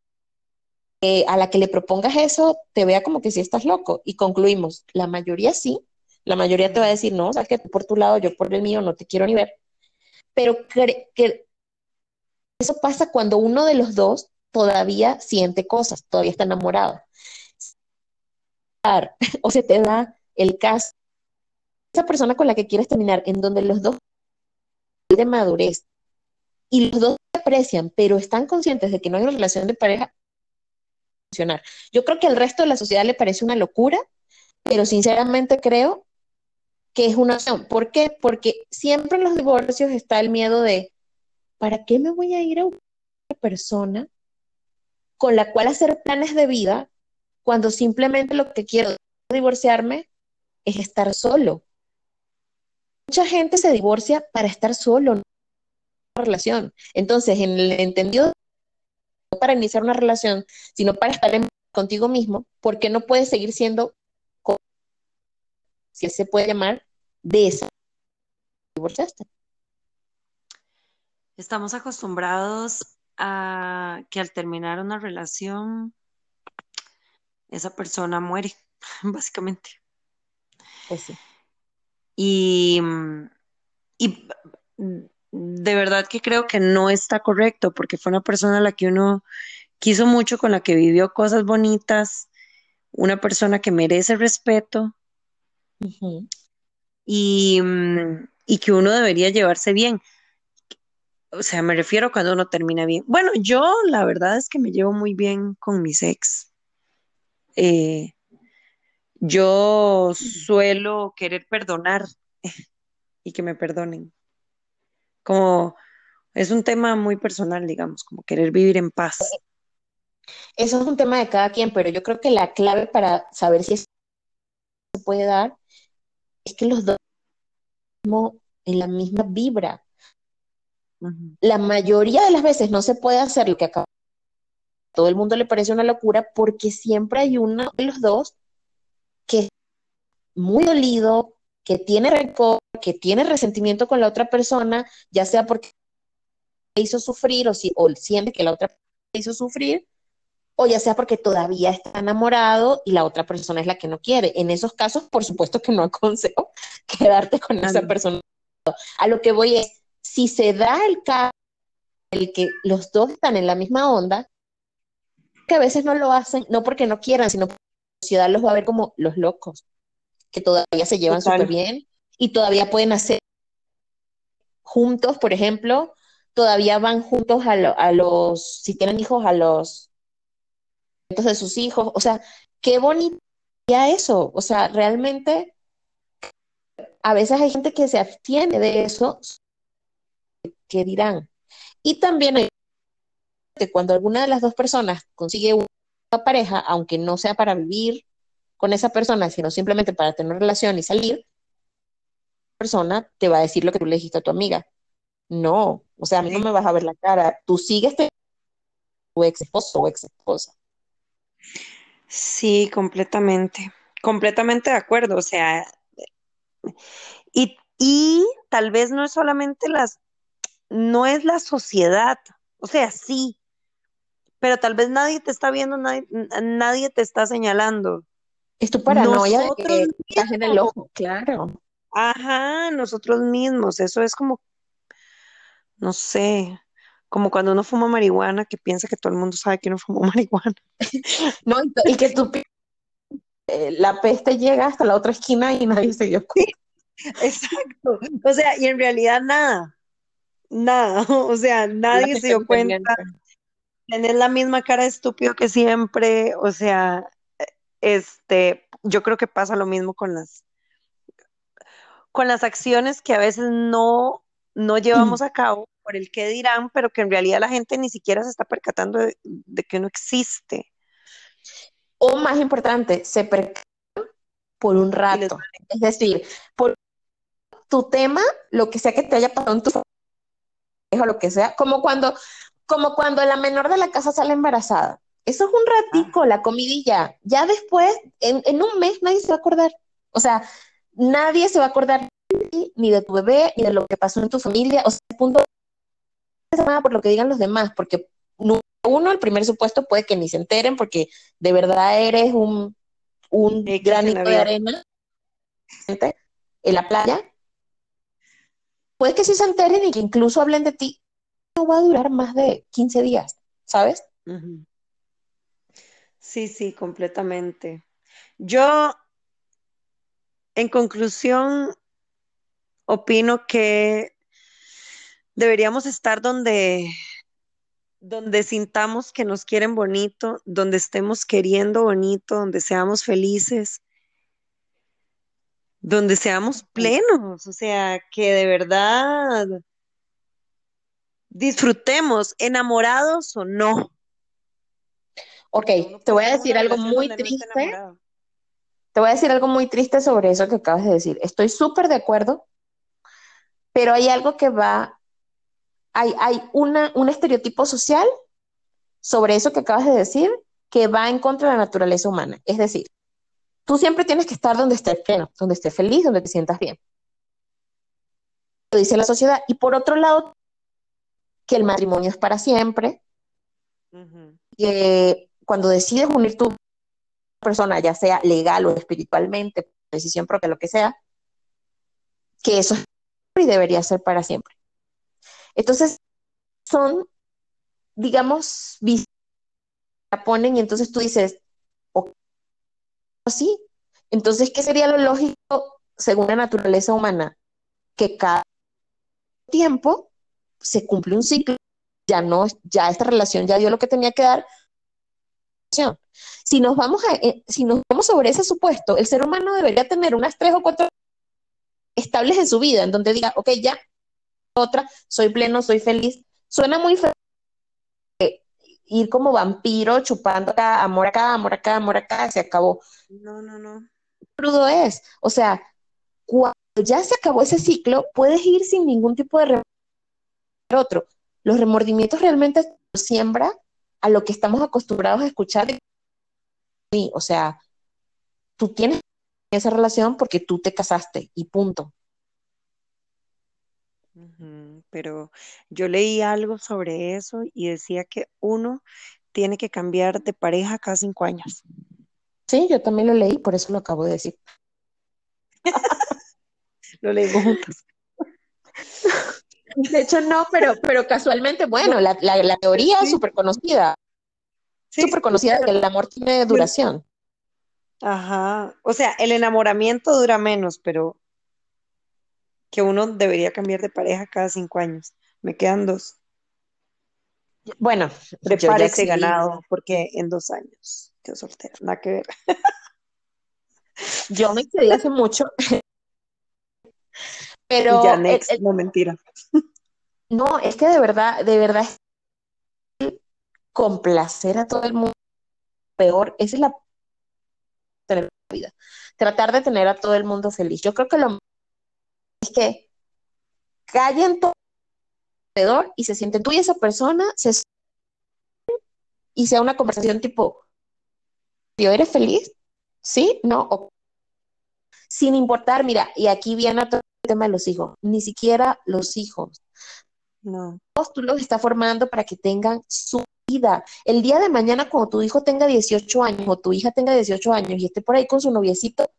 eh, a la que le propongas eso te vea como que si estás loco? Y concluimos, la mayoría sí, la mayoría te va a decir, no, sabes que tú por tu lado, yo por el mío, no te quiero ni ver. Pero que eso pasa cuando uno de los dos todavía siente cosas, todavía está enamorado. O se te da el caso, esa persona con la que quieres terminar, en donde los dos de madurez y los dos aprecian, pero están conscientes de que no hay una relación de pareja funcionar. Yo creo que al resto de la sociedad le parece una locura, pero sinceramente creo que es una opción. ¿Por qué? Porque siempre en los divorcios está el miedo de, ¿para qué me voy a ir a una persona con la cual hacer planes de vida cuando simplemente lo que quiero divorciarme es estar solo? Mucha gente se divorcia para estar solo, no una relación. Entonces, en el entendido no para iniciar una relación, sino para estar en, contigo mismo, ¿por qué no puedes seguir siendo, si se puede llamar, de esa divorciaste? Estamos acostumbrados a que al terminar una relación, esa persona muere, básicamente. Pues sí. Y, y de verdad que creo que no está correcto, porque fue una persona a la que uno quiso mucho, con la que vivió cosas bonitas, una persona que merece respeto y, y que uno debería llevarse bien. O sea, me refiero cuando uno termina bien. Bueno, yo la verdad es que me llevo muy bien con mis ex. Eh, Yo suelo querer perdonar y que me perdonen. Como es un tema muy personal, digamos, como querer vivir en paz. Eso es un tema de cada quien, pero yo creo que la clave para saber si eso se puede dar es que los dos en la misma vibra. La mayoría de las veces no se puede hacer lo que acaba. Todo el mundo le parece una locura porque siempre hay uno de los dos que es muy dolido, que tiene rencor, que tiene resentimiento con la otra persona, ya sea porque le hizo sufrir o, si, o siente que la otra le hizo sufrir, o ya sea porque todavía está enamorado y la otra persona es la que no quiere. En esos casos, por supuesto que no aconsejo quedarte con esa persona. A lo que voy es, si se da el caso en el que los dos están en la misma onda, que a veces no lo hacen, no porque no quieran, sino porque la sociedad los va a ver como los locos, que todavía se llevan súper bien y todavía pueden hacer juntos, por ejemplo, todavía van juntos a, lo- a los, si tienen hijos, a los de sus hijos. O sea, qué bonito eso. O sea, realmente a veces hay gente que se abstiene de eso, que dirán. Y también hay que cuando alguna de las dos personas consigue una pareja, aunque no sea para vivir con esa persona, sino simplemente para tener relación y salir, la persona te va a decir lo que tú le dijiste a tu amiga. No, o sea, a mí no me vas a ver la cara. Tú sigues teniendo tu ex esposo o ex esposa. Sí, completamente. Completamente de acuerdo. O sea, y, y tal vez no es solamente las, no es la sociedad. O sea, sí, pero tal vez nadie te está viendo, nadie, nadie te está señalando. Es tu paranoia de Nosotros que estás en el ojo, claro. Ajá, nosotros mismos. Eso es como, no sé, como cuando uno fuma marihuana, que piensa que todo el mundo sabe que uno fumó marihuana. No, y, y que tú, eh, la peste llega hasta la otra esquina y nadie se dio cuenta. Exacto. O sea, y en realidad nada, nada. O sea, nadie se dio no cuenta. Tenés la misma cara de estúpido que siempre. O sea, este, yo creo que pasa lo mismo con las, con las acciones que a veces no, no llevamos a cabo por el qué dirán, pero que en realidad la gente ni siquiera se está percatando de, de que uno existe. O más importante, se percatan por un rato. Es decir, por tu tema, lo que sea que te haya pasado en tu o lo que sea, como cuando, como cuando la menor de la casa sale embarazada. Eso es un ratico, la comidilla. Ya después, en, en un mes, nadie se va a acordar. O sea, nadie se va a acordar de ti, ni de tu bebé, ni de lo que pasó en tu familia. O sea, el punto por lo que digan los demás, porque uno, el primer supuesto puede que ni se enteren, porque de verdad eres un, un granito de arena en la playa. Puede que sí se enteren y que incluso hablen de ti. No va a durar más de 15 días, ¿sabes? Sí, sí, completamente. Yo, en conclusión, opino que deberíamos estar donde, donde sintamos que nos quieren bonito, donde estemos queriendo bonito, donde seamos felices, donde seamos plenos, o sea, que de verdad disfrutemos, enamorados o no. Ok, te voy a decir algo muy no triste. Te voy a decir algo muy triste sobre eso que acabas de decir. Estoy súper de acuerdo, pero hay algo que va, hay, hay una, un estereotipo social sobre eso que acabas de decir que va en contra de la naturaleza humana. Es decir, tú siempre tienes que estar donde estés pleno, donde estés feliz, donde te sientas bien. Lo dice la sociedad. Y por otro lado, que el matrimonio es para siempre, que cuando decides unir tu persona, ya sea legal o espiritualmente, por decisión propia, lo que sea, que eso es y debería ser para siempre. Entonces, son, digamos, la ponen y entonces tú dices, o sí, entonces, ¿qué sería lo lógico según la naturaleza humana? Que cada tiempo se cumple un ciclo, ya no, ya esta relación ya dio lo que tenía que dar, Si nos vamos a, eh, si nos vamos sobre ese supuesto, el ser humano debería tener unas tres o cuatro estables en su vida, en donde diga, ok, ya, otra, soy pleno, soy feliz. Suena muy feliz ir como vampiro chupando acá, amor acá, amor acá, amor acá, se acabó. No, no, no. Crudo es. O sea, cuando ya se acabó ese ciclo, puedes ir sin ningún tipo de otro. Los remordimientos realmente siembra a lo que estamos acostumbrados a escuchar. O sea, tú tienes esa relación porque tú te casaste y punto. Pero yo leí algo sobre eso y decía que uno tiene que cambiar de pareja cada cinco años. Sí, yo también lo leí, por eso lo acabo de decir. lo leí juntos. De hecho, no, pero, pero casualmente, bueno, la, teoría es súper conocida. súper conocida que el amor tiene duración. Ajá. O sea, el enamoramiento dura menos, pero que uno debería cambiar de pareja cada cinco años. Me quedan dos. Bueno, prepárese ganado, porque en dos años quedo soltera, nada que ver. Yo me quedé hace mucho. Pero. Ya, next, no mentira. No, es que de verdad, de verdad, complacer a todo el mundo, peor, esa es la vida. Tratar de tener a todo el mundo feliz. Yo creo que lo es que callen todo alrededor y se sienten tú y esa persona se y sea una conversación tipo, ¿yo eres feliz? ¿Sí? ¿No? Sin importar, mira, y aquí viene todo el tema de los hijos, ni siquiera los hijos. No. Tú los estás formando para que tengan su vida. El día de mañana, cuando tu hijo tenga 18 años o tu hija tenga 18 años y esté por ahí con su noviecito,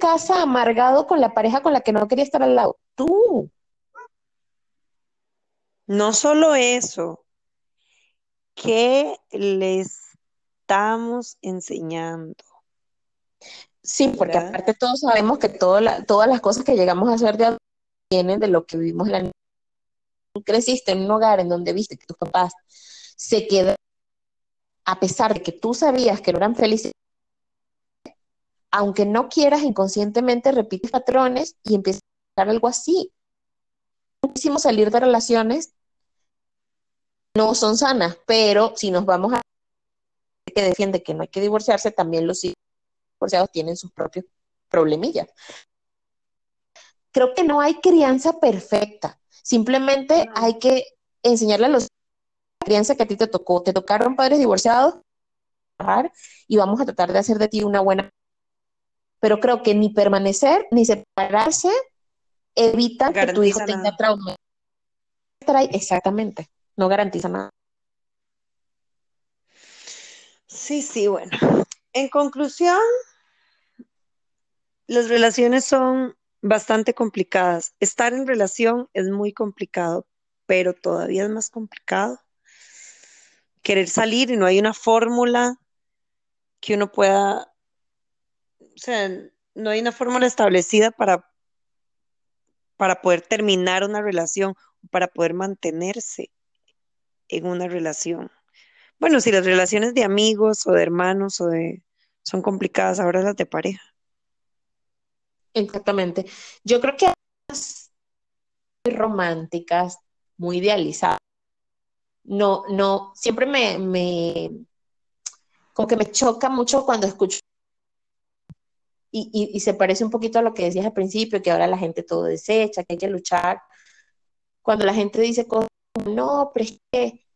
casa amargado con la pareja con la que no quería estar al lado. Tú. No solo eso, ¿qué les estamos enseñando? Sí, porque aparte todos sabemos que todas las cosas que llegamos a hacer de vienen de lo que vivimos en la Tú creciste en un hogar en donde viste que tus papás se quedaron, a pesar de que tú sabías que no eran felices, aunque no quieras, inconscientemente repites patrones y empiezas a hacer algo así. Muchísimo salir de relaciones no son sanas, pero si nos vamos a que defiende que no hay que divorciarse, también los divorciados tienen sus propios problemillas. Creo que no hay crianza perfecta, simplemente hay que enseñarle a los la crianza que a ti te tocó, te tocaron padres divorciados y vamos a tratar de hacer de ti una buena pero creo que ni permanecer ni separarse evita que tu hijo tenga trauma. Exactamente, no garantiza nada. Sí, sí, bueno. En conclusión, las relaciones son bastante complicadas. Estar en relación es muy complicado, pero todavía es más complicado querer salir y no hay una fórmula que uno pueda sea, no hay una fórmula establecida para, para poder terminar una relación, para poder mantenerse en una relación. Bueno, si las relaciones de amigos o de hermanos o de son complicadas, ahora las de pareja. Exactamente. Yo creo que muy románticas, muy idealizadas. No, no, siempre me, me, como que me choca mucho cuando escucho y, se parece un poquito a lo que decías al principio, que ahora la gente todo desecha, que hay que luchar. Cuando la gente dice cosas como, no, pero es que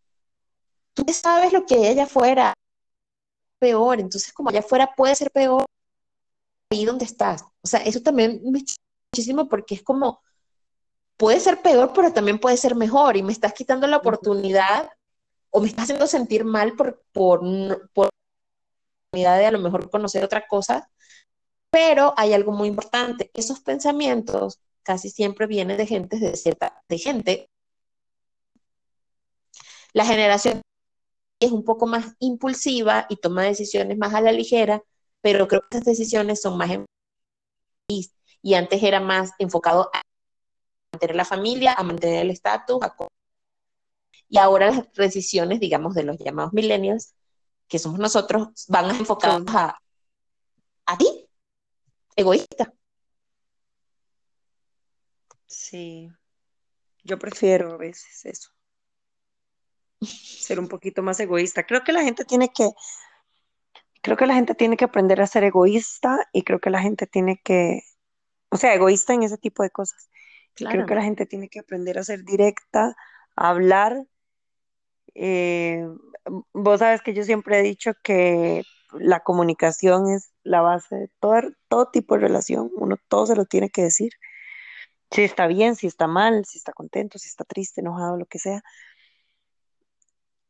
tú sabes lo que ella fuera peor, entonces como allá fuera puede ser peor ahí donde estás. O sea, eso también me muchísimo porque es como, puede ser peor, pero también puede ser mejor y me estás quitando la oportunidad o me estás haciendo sentir mal por, por, por la oportunidad de a lo mejor conocer otra cosa pero hay algo muy importante, esos pensamientos casi siempre vienen de gente de cierta, de gente. La generación es un poco más impulsiva y toma decisiones más a la ligera, pero creo que estas decisiones son más y antes era más enfocado a mantener la familia, a mantener el estatus, y ahora las decisiones, digamos, de los llamados millennials que somos nosotros, van enfocados a, a ti, egoísta. Sí, yo prefiero a veces eso, ser un poquito más egoísta. Creo que la gente tiene que, creo que la gente tiene que aprender a ser egoísta y creo que la gente tiene que, o sea, egoísta en ese tipo de cosas. Creo que la gente tiene que aprender a ser directa, a hablar. Eh, vos sabes que yo siempre he dicho que la comunicación es la base de todo, todo tipo de relación. Uno todo se lo tiene que decir. Si está bien, si está mal, si está contento, si está triste, enojado, lo que sea.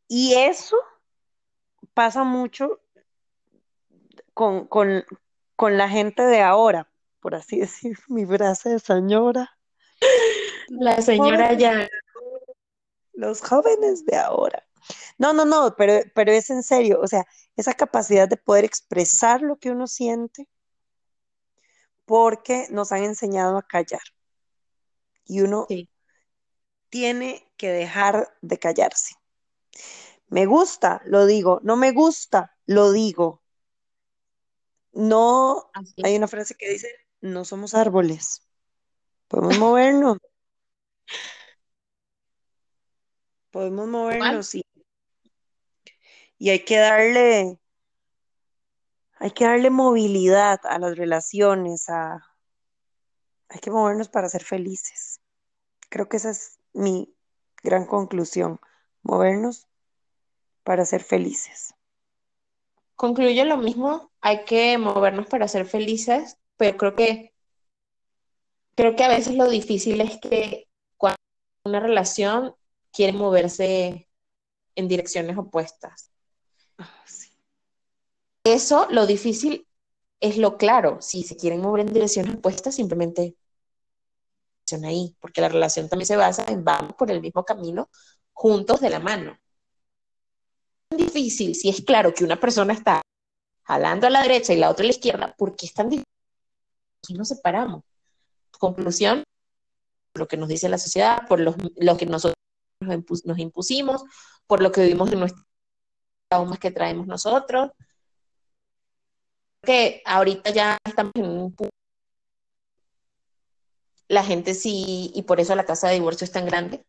Y eso pasa mucho con, con, con la gente de ahora, por así decir, mi frase de señora. La señora ya. Los jóvenes de ahora. No, no, no, pero, pero es en serio, o sea, esa capacidad de poder expresar lo que uno siente porque nos han enseñado a callar. Y uno tiene que dejar de callarse. Me gusta, lo digo. No me gusta, lo digo. No, hay una frase que dice, no somos árboles. Podemos movernos. Podemos movernos, sí. Y hay que darle, hay que darle movilidad a las relaciones, a, hay que movernos para ser felices. Creo que esa es mi gran conclusión, movernos para ser felices. Concluyo lo mismo, hay que movernos para ser felices, pero creo que creo que a veces lo difícil es que cuando una relación quiere moverse en direcciones opuestas. Ah, Eso, lo difícil es lo claro. Si se quieren mover en direcciones opuestas, simplemente ahí, porque la relación también se basa en vamos por el mismo camino, juntos de la mano. Es difícil si es claro que una persona está jalando a la derecha y la otra a la izquierda, ¿por qué es tan difícil? Y nos separamos. Conclusión, lo que nos dice la sociedad, por lo, que nosotros nos, impusimos, por lo que vivimos en nuestros traumas que traemos nosotros. Que ahorita ya estamos en un punto la gente sí, y por eso la tasa de divorcio es tan grande,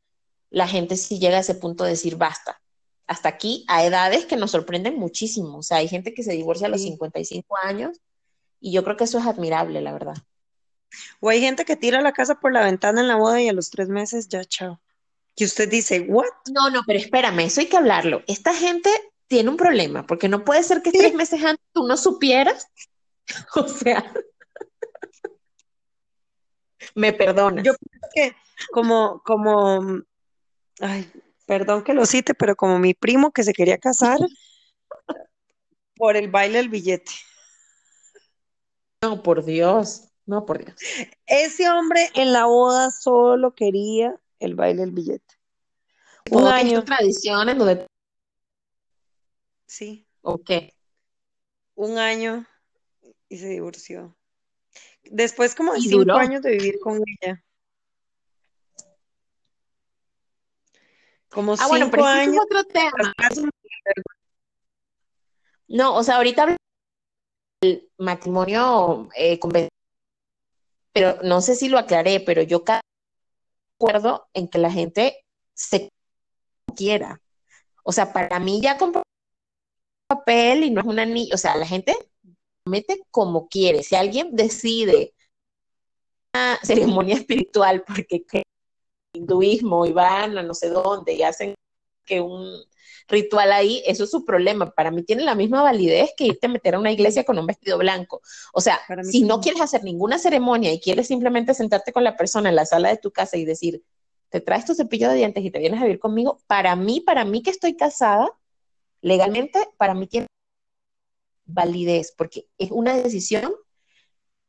la gente sí llega a ese punto de decir basta. Hasta aquí, a edades que nos sorprenden muchísimo. O sea, hay gente que se divorcia a los 55 años y yo creo que eso es admirable, la verdad. O hay gente que tira la casa por la ventana en la boda y a los tres meses ya, chao. Y usted dice, ¿what? No, no, pero espérame, eso hay que hablarlo. Esta gente tiene un problema, porque no puede ser que tres meses antes tú no supieras. o sea, me perdonas. Yo creo que como, como, ay, perdón que lo cite, pero como mi primo que se quería casar por el baile del billete. No, por Dios, no, por Dios. Ese hombre en la boda solo quería el baile del billete. Un año. tradición en donde... Sí. ¿O Un año y se divorció. Después como de cinco años de vivir con ella. Como ah, bueno, pero años. Es otro tema. No, o sea, ahorita el matrimonio eh, pero no sé si lo aclaré, pero yo cada acuerdo en que la gente se quiera. O sea, para mí ya compró papel y no es una niña, o sea, la gente mete como quiere. Si alguien decide una ceremonia espiritual porque que hinduismo y van a no sé dónde y hacen que un ritual ahí, eso es su problema. Para mí tiene la misma validez que irte a meter a una iglesia con un vestido blanco. O sea, si no quieres hacer ninguna ceremonia y quieres simplemente sentarte con la persona en la sala de tu casa y decir, te traes tu cepillo de dientes y te vienes a vivir conmigo, para mí, para mí que estoy casada, legalmente, para mí tiene validez, porque es una decisión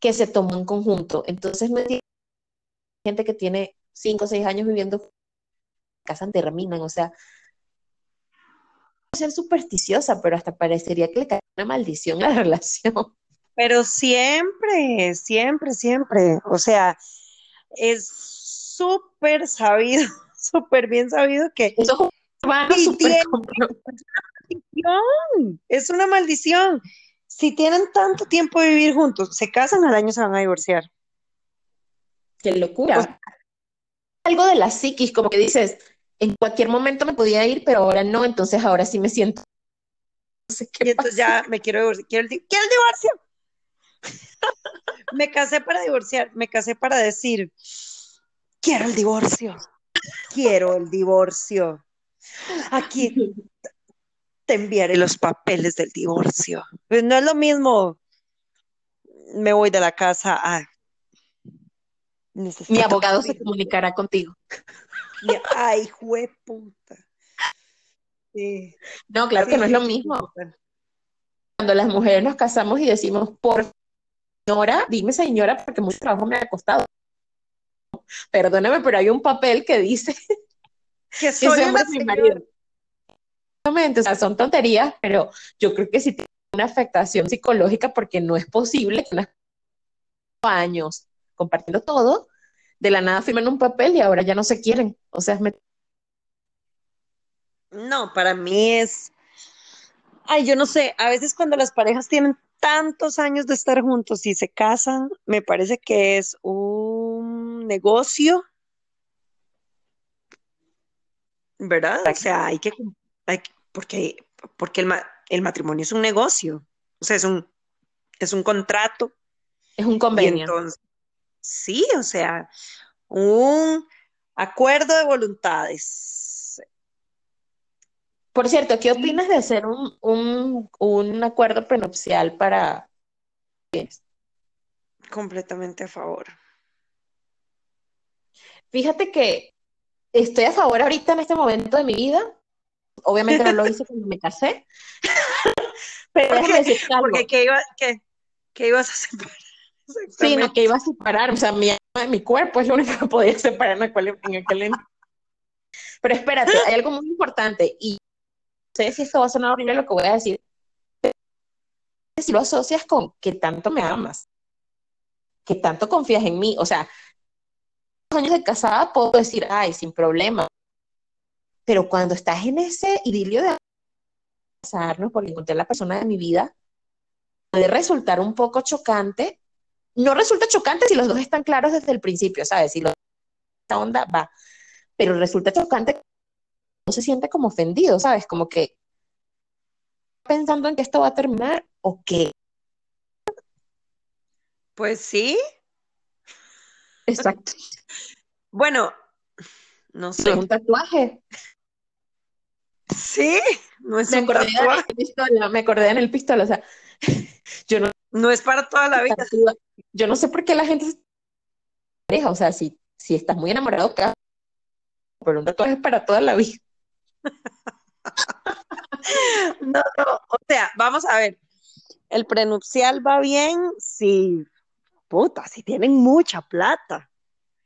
que se tomó en conjunto. Entonces, no gente que tiene cinco o seis años viviendo casa terminan, o sea, ser supersticiosa, pero hasta parecería que le cae una maldición a la relación. Pero siempre, siempre, siempre, o sea, es súper sabido, súper bien sabido que eso maldición, es una maldición. Si tienen tanto tiempo de vivir juntos, se casan al año se van a divorciar. Qué locura. algo de la psiquis, como que dices, en cualquier momento me podía ir, pero ahora no, entonces ahora sí me siento. No sé qué y entonces ya me quiero divorciar. Quiero el, quiero el divorcio. me casé para divorciar, me casé para decir, quiero el divorcio. Quiero el divorcio. Aquí te enviaré los papeles del divorcio. Pues no es lo mismo. Me voy de la casa a. Mi abogado se comunicará contigo. Ay, puta. No, claro que no es lo mismo. Cuando las mujeres nos casamos y decimos, por señora, dime señora, porque mucho trabajo me ha costado. Perdóname, pero hay un papel que dice que soy mi marido. O sea, son tonterías, pero yo creo que sí tiene una afectación psicológica porque no es posible años compartiendo todo, de la nada firman un papel y ahora ya no se quieren. O sea, No, para mí es... Ay, yo no sé, a veces cuando las parejas tienen tantos años de estar juntos y se casan, me parece que es un negocio, ¿verdad? O sea, hay que, porque, porque el, el, matrimonio es un negocio, o sea, es un, es un contrato. Es un convenio. sí, o sea, un acuerdo de voluntades. Por cierto, ¿qué opinas de hacer un, un, un acuerdo prenupcial para... Completamente a favor. Fíjate que estoy a favor ahorita en este momento de mi vida Obviamente no lo hice cuando me casé. Pero decirte algo. Porque ¿qué, iba, qué, ibas a separar? Sí, no, que iba a separar. O sea, mi, mi cuerpo es lo único que podía separar en aquel, en Pero espérate, hay algo muy importante. Y no sé si esto va a sonar horrible lo que voy a decir. Si lo asocias con que tanto me amas, que tanto confías en mí. O sea, años de casada puedo decir, ay, sin problema, pero cuando estás en ese idilio de casarnos porque encontré la persona de mi vida, puede resultar un poco chocante. No resulta chocante si los dos están claros desde el principio, ¿sabes? Si la onda va. Pero resulta chocante no se siente como ofendido, ¿sabes? Como que pensando en que esto va a terminar o qué. Pues sí. Exacto. bueno, no sé. Un tatuaje. Sí, no es me acordé En el pistola, me acordé en el pistola, o sea, yo no... No es para toda la vida. Yo no sé por qué la gente se deja, o sea, si, si estás muy enamorado, pero un tatuaje es para toda la vida. no, no, o sea, vamos a ver, el prenupcial va bien si, puta, si tienen mucha plata.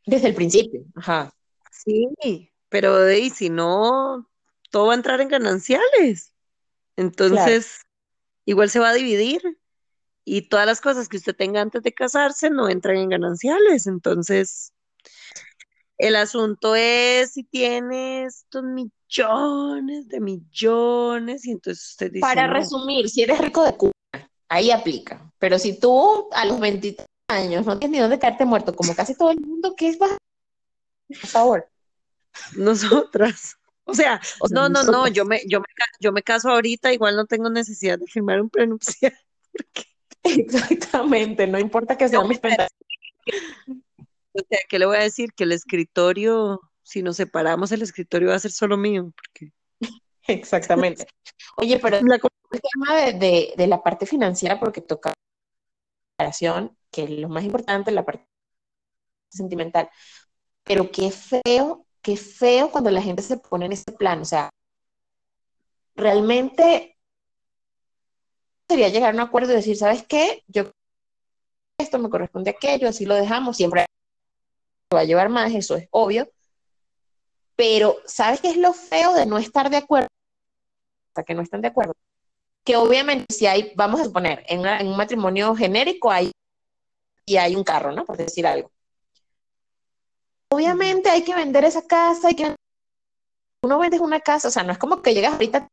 Desde el principio, ajá. Sí, pero de, si no, todo va a entrar en gananciales. Entonces, igual se va a dividir y todas las cosas que usted tenga antes de casarse no entran en gananciales. Entonces, el asunto es si tiene estos millones de millones y entonces usted dice... Para resumir, si eres rico de cuna, ahí aplica. Pero si tú a los 23 años no tienes ni dónde caerte muerto, como casi todo el mundo, ¿qué es? Por favor. Nosotras. O sea, no, no, no, yo me, yo, me, yo me caso ahorita, igual no tengo necesidad de firmar un prenupcial. Exactamente, no importa que sean mis pensamientos. O sea, ¿qué le voy a decir? Que el escritorio, si nos separamos, el escritorio va a ser solo mío. Porque... Exactamente. Oye, pero el tema de, de, la parte financiera, porque toca que es lo más importante, la parte sentimental. Pero qué feo qué feo cuando la gente se pone en ese plan. O sea, realmente sería llegar a un acuerdo y decir, ¿sabes qué? Yo esto me corresponde a aquello, así lo dejamos, siempre va a llevar más, eso es obvio. Pero, ¿sabes qué es lo feo de no estar de acuerdo? Hasta que no están de acuerdo. Que obviamente si hay, vamos a suponer, en, en un matrimonio genérico hay y hay un carro, ¿no? Por decir algo obviamente hay que vender esa casa, hay que uno vende una casa, o sea, no es como que llegas ahorita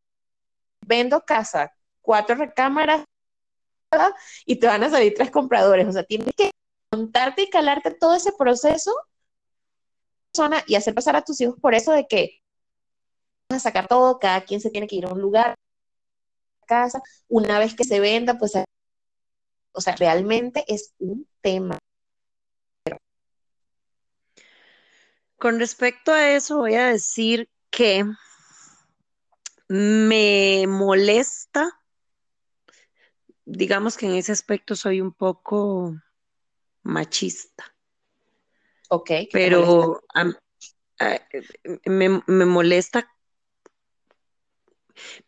vendo casa, cuatro recámaras y te van a salir tres compradores. O sea, tienes que montarte y calarte todo ese proceso y hacer pasar a tus hijos por eso de que vas a sacar todo, cada quien se tiene que ir a un lugar, casa, una vez que se venda, pues, o sea, realmente es un tema. Con respecto a eso, voy a decir que me molesta, digamos que en ese aspecto soy un poco machista. Ok. Pero me, me molesta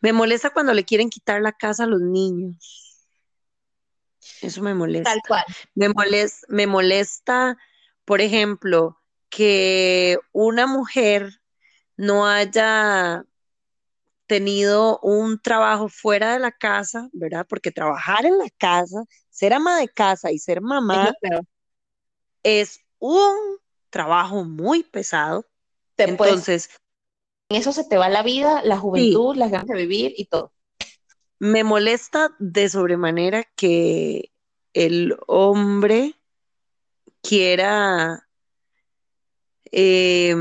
me molesta cuando le quieren quitar la casa a los niños. Eso me molesta. Tal cual. Me molesta, me molesta, por ejemplo, que una mujer no haya tenido un trabajo fuera de la casa, ¿verdad? Porque trabajar en la casa, ser ama de casa y ser mamá es un trabajo muy pesado. Entonces, en eso se te va la vida, la juventud, las ganas de vivir y todo. Me molesta de sobremanera que el hombre quiera eh,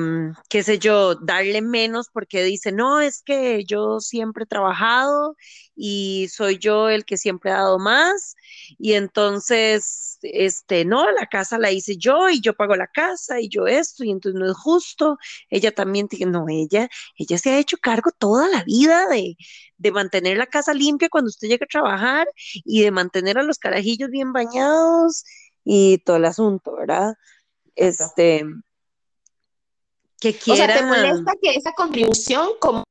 qué sé yo, darle menos porque dice, no, es que yo siempre he trabajado y soy yo el que siempre ha dado más y entonces, este, no, la casa la hice yo y yo pago la casa y yo esto y entonces no es justo. Ella también, no, ella, ella se ha hecho cargo toda la vida de, de mantener la casa limpia cuando usted llega a trabajar y de mantener a los carajillos bien bañados y todo el asunto, ¿verdad? Este, que O sea, ¿te molesta que esa contribución como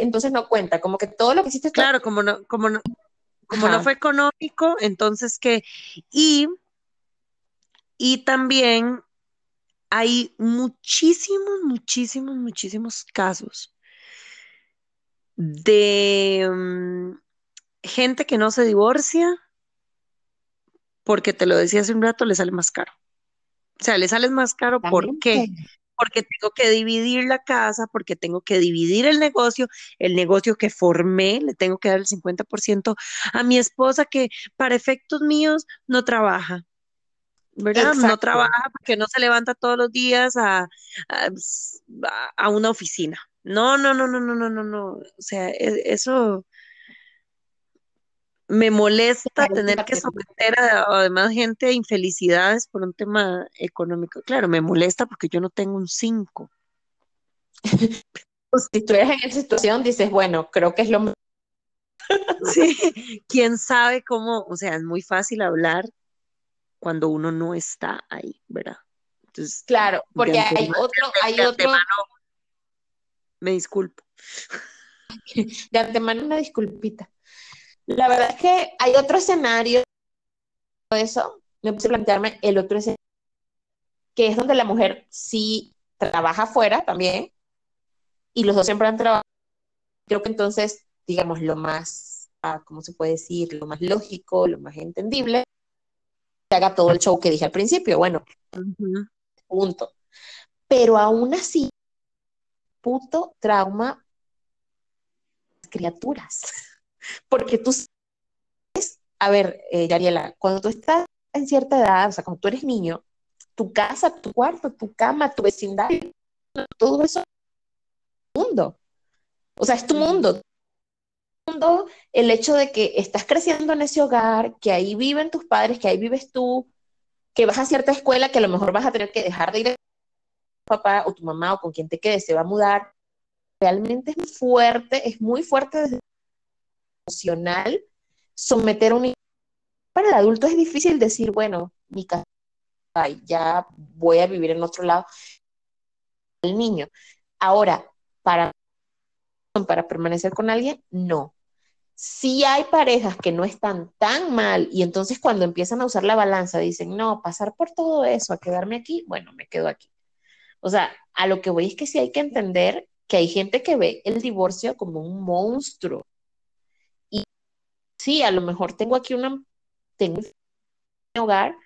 entonces no cuenta? Como que todo lo que hiciste... Claro, como no, como no, como no fue económico, entonces que... Y, y también hay muchísimos, muchísimos, muchísimos casos de mm, gente que no se divorcia porque te lo decía hace un rato, le sale más caro. O sea, le sale más caro, ¿por qué? Porque tengo que dividir la casa, porque tengo que dividir el negocio, el negocio que formé, le tengo que dar el 50% a mi esposa que para efectos míos no trabaja. ¿verdad? No trabaja porque no se levanta todos los días a, a, una oficina. No, no, no, no, no, no, no, no. O sea, e, eso, me molesta tener que someter a, además gente a infelicidades por un tema económico. Claro, me molesta porque yo no tengo un 5. Pues, si tú eres en esa situación, dices, bueno, creo que es lo Sí, quién sabe cómo, o sea, es muy fácil hablar cuando uno no está ahí, ¿verdad? Entonces, claro, porque hay otro, hay otro. me disculpo. De antemano una disculpita. La verdad es que hay otro escenario, eso, me puse a plantearme el otro escenario, que es donde la mujer sí trabaja afuera también, y los dos siempre han trabajado. Creo que entonces, digamos, lo más, ah, ¿cómo se puede decir? Lo más lógico, lo más entendible, que haga todo el show que dije al principio. Bueno, punto. Pero aún así, puto trauma criaturas. Porque tú sabes, a ver, eh, Yariela, cuando tú estás en cierta edad, o sea, cuando tú eres niño, tu casa, tu cuarto, tu cama, tu vecindario, todo eso es tu mundo. O sea, es tu mundo. mundo, el hecho de que estás creciendo en ese hogar, que ahí viven tus padres, que ahí vives tú, que vas a cierta escuela, que a lo mejor vas a tener que dejar de ir a tu papá o tu mamá o con quien te quede, se va a mudar. Realmente es muy fuerte, es muy fuerte desde emocional, someter un para el adulto es difícil decir, bueno, mi casa, ya voy a vivir en otro lado. El niño. Ahora, para, para permanecer con alguien, no. Si hay parejas que no están tan mal y entonces cuando empiezan a usar la balanza dicen, no, pasar por todo eso, a quedarme aquí, bueno, me quedo aquí. O sea, a lo que voy es que sí hay que entender que hay gente que ve el divorcio como un monstruo sí, a lo mejor tengo aquí una, tengo un hogar,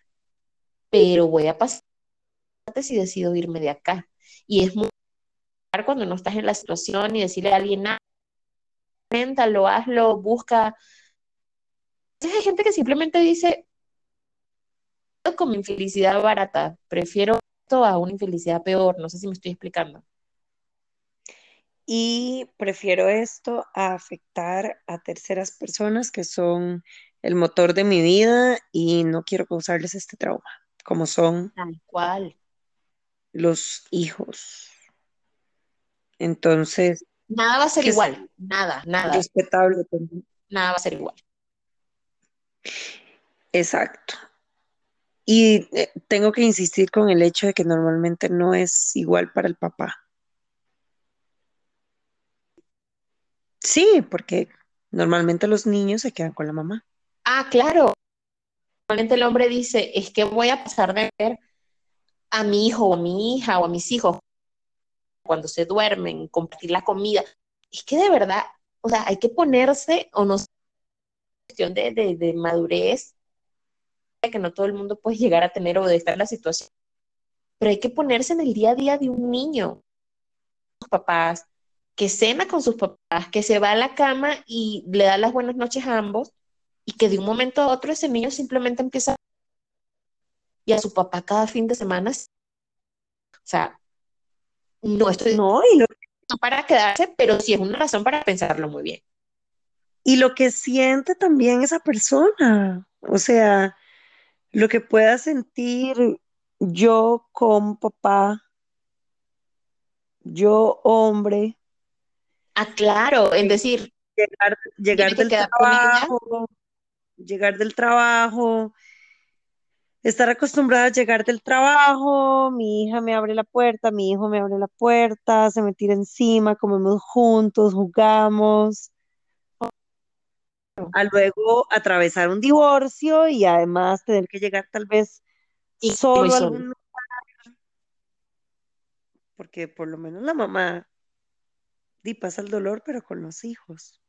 pero voy a pasar si decido irme de acá. Y es muy cuando no estás en la situación y decirle a alguien, nada, lo hazlo, busca. Hay gente que simplemente dice, como infelicidad barata, prefiero esto a una infelicidad peor, no sé si me estoy explicando. Y prefiero esto a afectar a terceras personas que son el motor de mi vida y no quiero causarles este trauma, como son Tal cual. los hijos. Entonces, Nada va a ser igual, nada, nada, respetable también. nada va a ser igual. Exacto. Y eh, tengo que insistir con el hecho de que normalmente no es igual para el papá. Sí, porque normalmente los niños se quedan con la mamá. Ah, claro. Normalmente el hombre dice, es que voy a pasar de ver a mi hijo o a mi hija o a mis hijos cuando se duermen, compartir la comida. Es que de verdad, o sea, hay que ponerse, o no cuestión de, de, de madurez, que no todo el mundo puede llegar a tener o de estar en la situación, pero hay que ponerse en el día a día de un niño, papás, que cena con sus papás, que se va a la cama y le da las buenas noches a ambos, y que de un momento a otro ese niño simplemente empieza y a su papá cada fin de semana. O sea, no estoy No, y lo, no para quedarse, pero sí es una razón para pensarlo muy bien. y lo que siente también esa persona. O sea, lo que pueda sentir yo como papá, yo hombre, Ah, claro, en decir, llegar, del trabajo, llegar del trabajo, estar acostumbrada a llegar del trabajo, mi hija me abre la puerta, mi hijo me abre la puerta, se me tira encima, comemos juntos, jugamos, a luego atravesar un divorcio y además tener que llegar tal vez Y solo a algún lugar, porque por lo menos la mamá di pasa el dolor, pero con los hijos.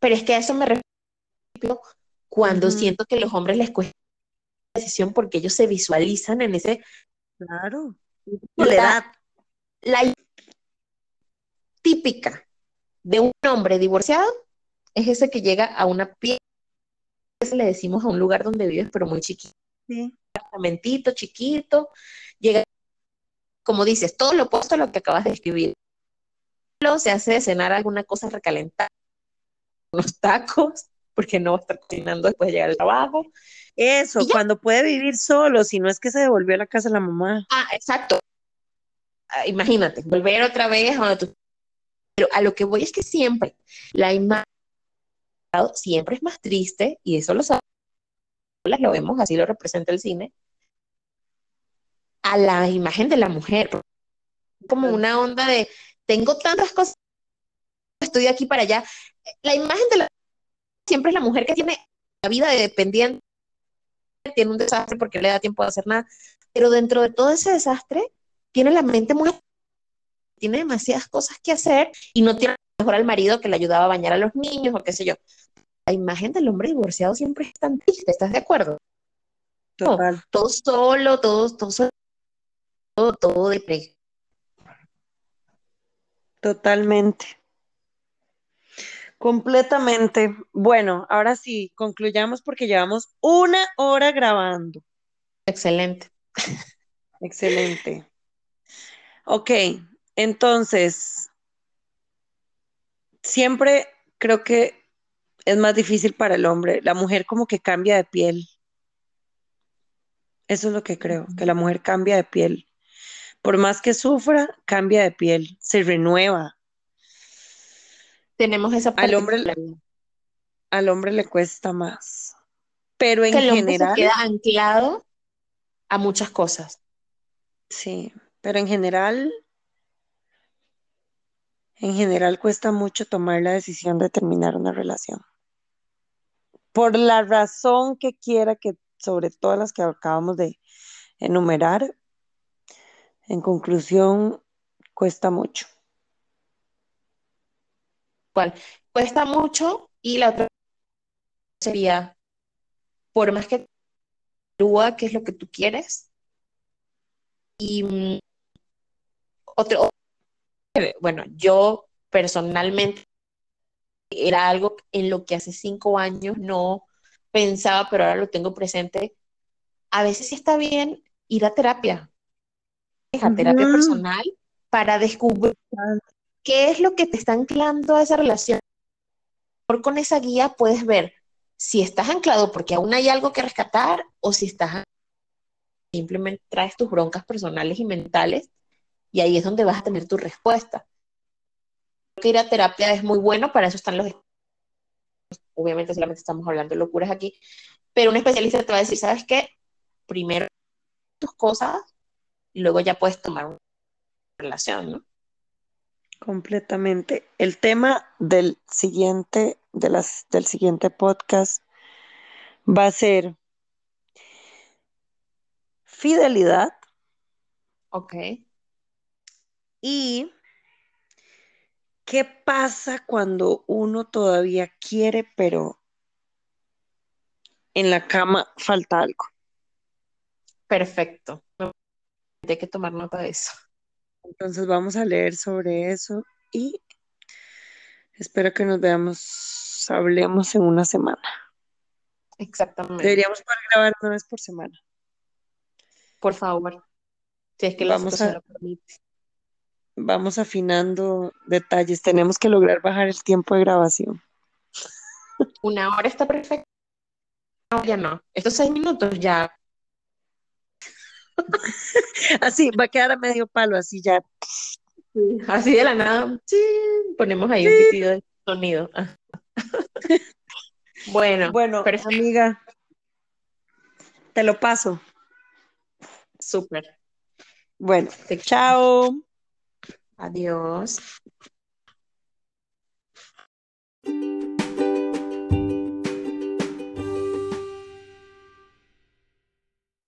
Pero es que a eso me refiero cuando siento que los hombres les cuesta la decisión porque ellos se visualizan en ese, claro. la, Soledad, la típica de un hombre divorciado es ese que llega a una pieza, le decimos a un lugar donde vives, pero muy chiquito, sí, apartamentito, chiquito, llega, como dices, todo lo opuesto a lo que acabas de escribir. Se hace de cenar alguna cosa recalentada, unos tacos, porque no va a estar cocinando después de llegar al trabajo. Eso, cuando puede vivir solo, si no es que se devolvió a la casa de la mamá. ah, exacto. Ah, imagínate, volver otra vez a tú- Pero a lo que voy es que siempre la imagen siempre es más triste, y eso lo sabemos, lo vemos, así lo representa el cine, a la imagen de la mujer. Como una onda de, tengo tantas cosas, estoy de aquí para allá. La imagen de la siempre es la mujer que tiene la vida de dependiente, tiene un desastre porque no le da tiempo de hacer nada, pero dentro de todo ese desastre, tiene la mente muy tiene demasiadas cosas que hacer y no tiene mejor al marido que le ayudaba a bañar a los niños o qué sé yo. La imagen del hombre divorciado siempre es tan triste, ¿estás de acuerdo? No, Total, todo solo, todo, todo todo, todo depre. Totalmente, completamente. Bueno, ahora sí, concluyamos porque llevamos una hora grabando. Excelente. Excelente. Ok, entonces, siempre creo que es más difícil para el hombre. La mujer como que cambia de piel. Eso es lo que creo, que la mujer cambia de piel. Por más que sufra, cambia de piel, se renueva. Tenemos esa Al hombre, al hombre le cuesta más. Pero en Que el hombre se general, queda anclado a muchas cosas. sí, pero en general, en general cuesta mucho tomar la decisión de terminar una relación. Por la razón que quiera que, sobre todas las que acabamos de enumerar, en conclusión, cuesta mucho. ¿Cuál? Cuesta mucho y la otra sería, por más que evalúa qué es lo que tú quieres y mm, otro, bueno, yo personalmente era algo en lo que hace cinco años no pensaba, pero ahora lo tengo presente. A veces sí está bien ir a terapia, a terapia personal, para descubrir qué es lo que te está anclando a esa relación. Por con esa guía puedes ver si estás anclado porque aún hay algo que rescatar o si estás simplemente traes tus broncas personales y mentales y ahí es donde vas a tener tu respuesta. Creo que ir a terapia es muy bueno, para eso están los obviamente solamente estamos hablando de locuras aquí, pero un especialista te va a decir, ¿sabes qué? Primero tus cosas y luego ya puedes tomar una relación, ¿no? Completamente. El tema del siguiente, de las, del siguiente podcast va a ser fidelidad Ok. y qué pasa cuando uno todavía quiere, pero en la cama falta algo. Perfecto. Hay que tomar nota de eso. Entonces vamos a leer sobre eso y espero que nos veamos, hablemos en una semana. Exactamente. Deberíamos poder grabar una vez por semana. Por favor. Si es que la Vamos a- lo permite. Vamos afinando detalles. Tenemos que lograr bajar el tiempo de grabación. Una hora está perfecto. No, ya no. Estos seis minutos ya. Así, va a quedar a medio palo, así ya. Así de la nada. sí, ponemos ahí un pitido de sonido. Bueno, Bueno, perfecto. amiga, te lo paso. Súper. Bueno, Te- chao. Adiós.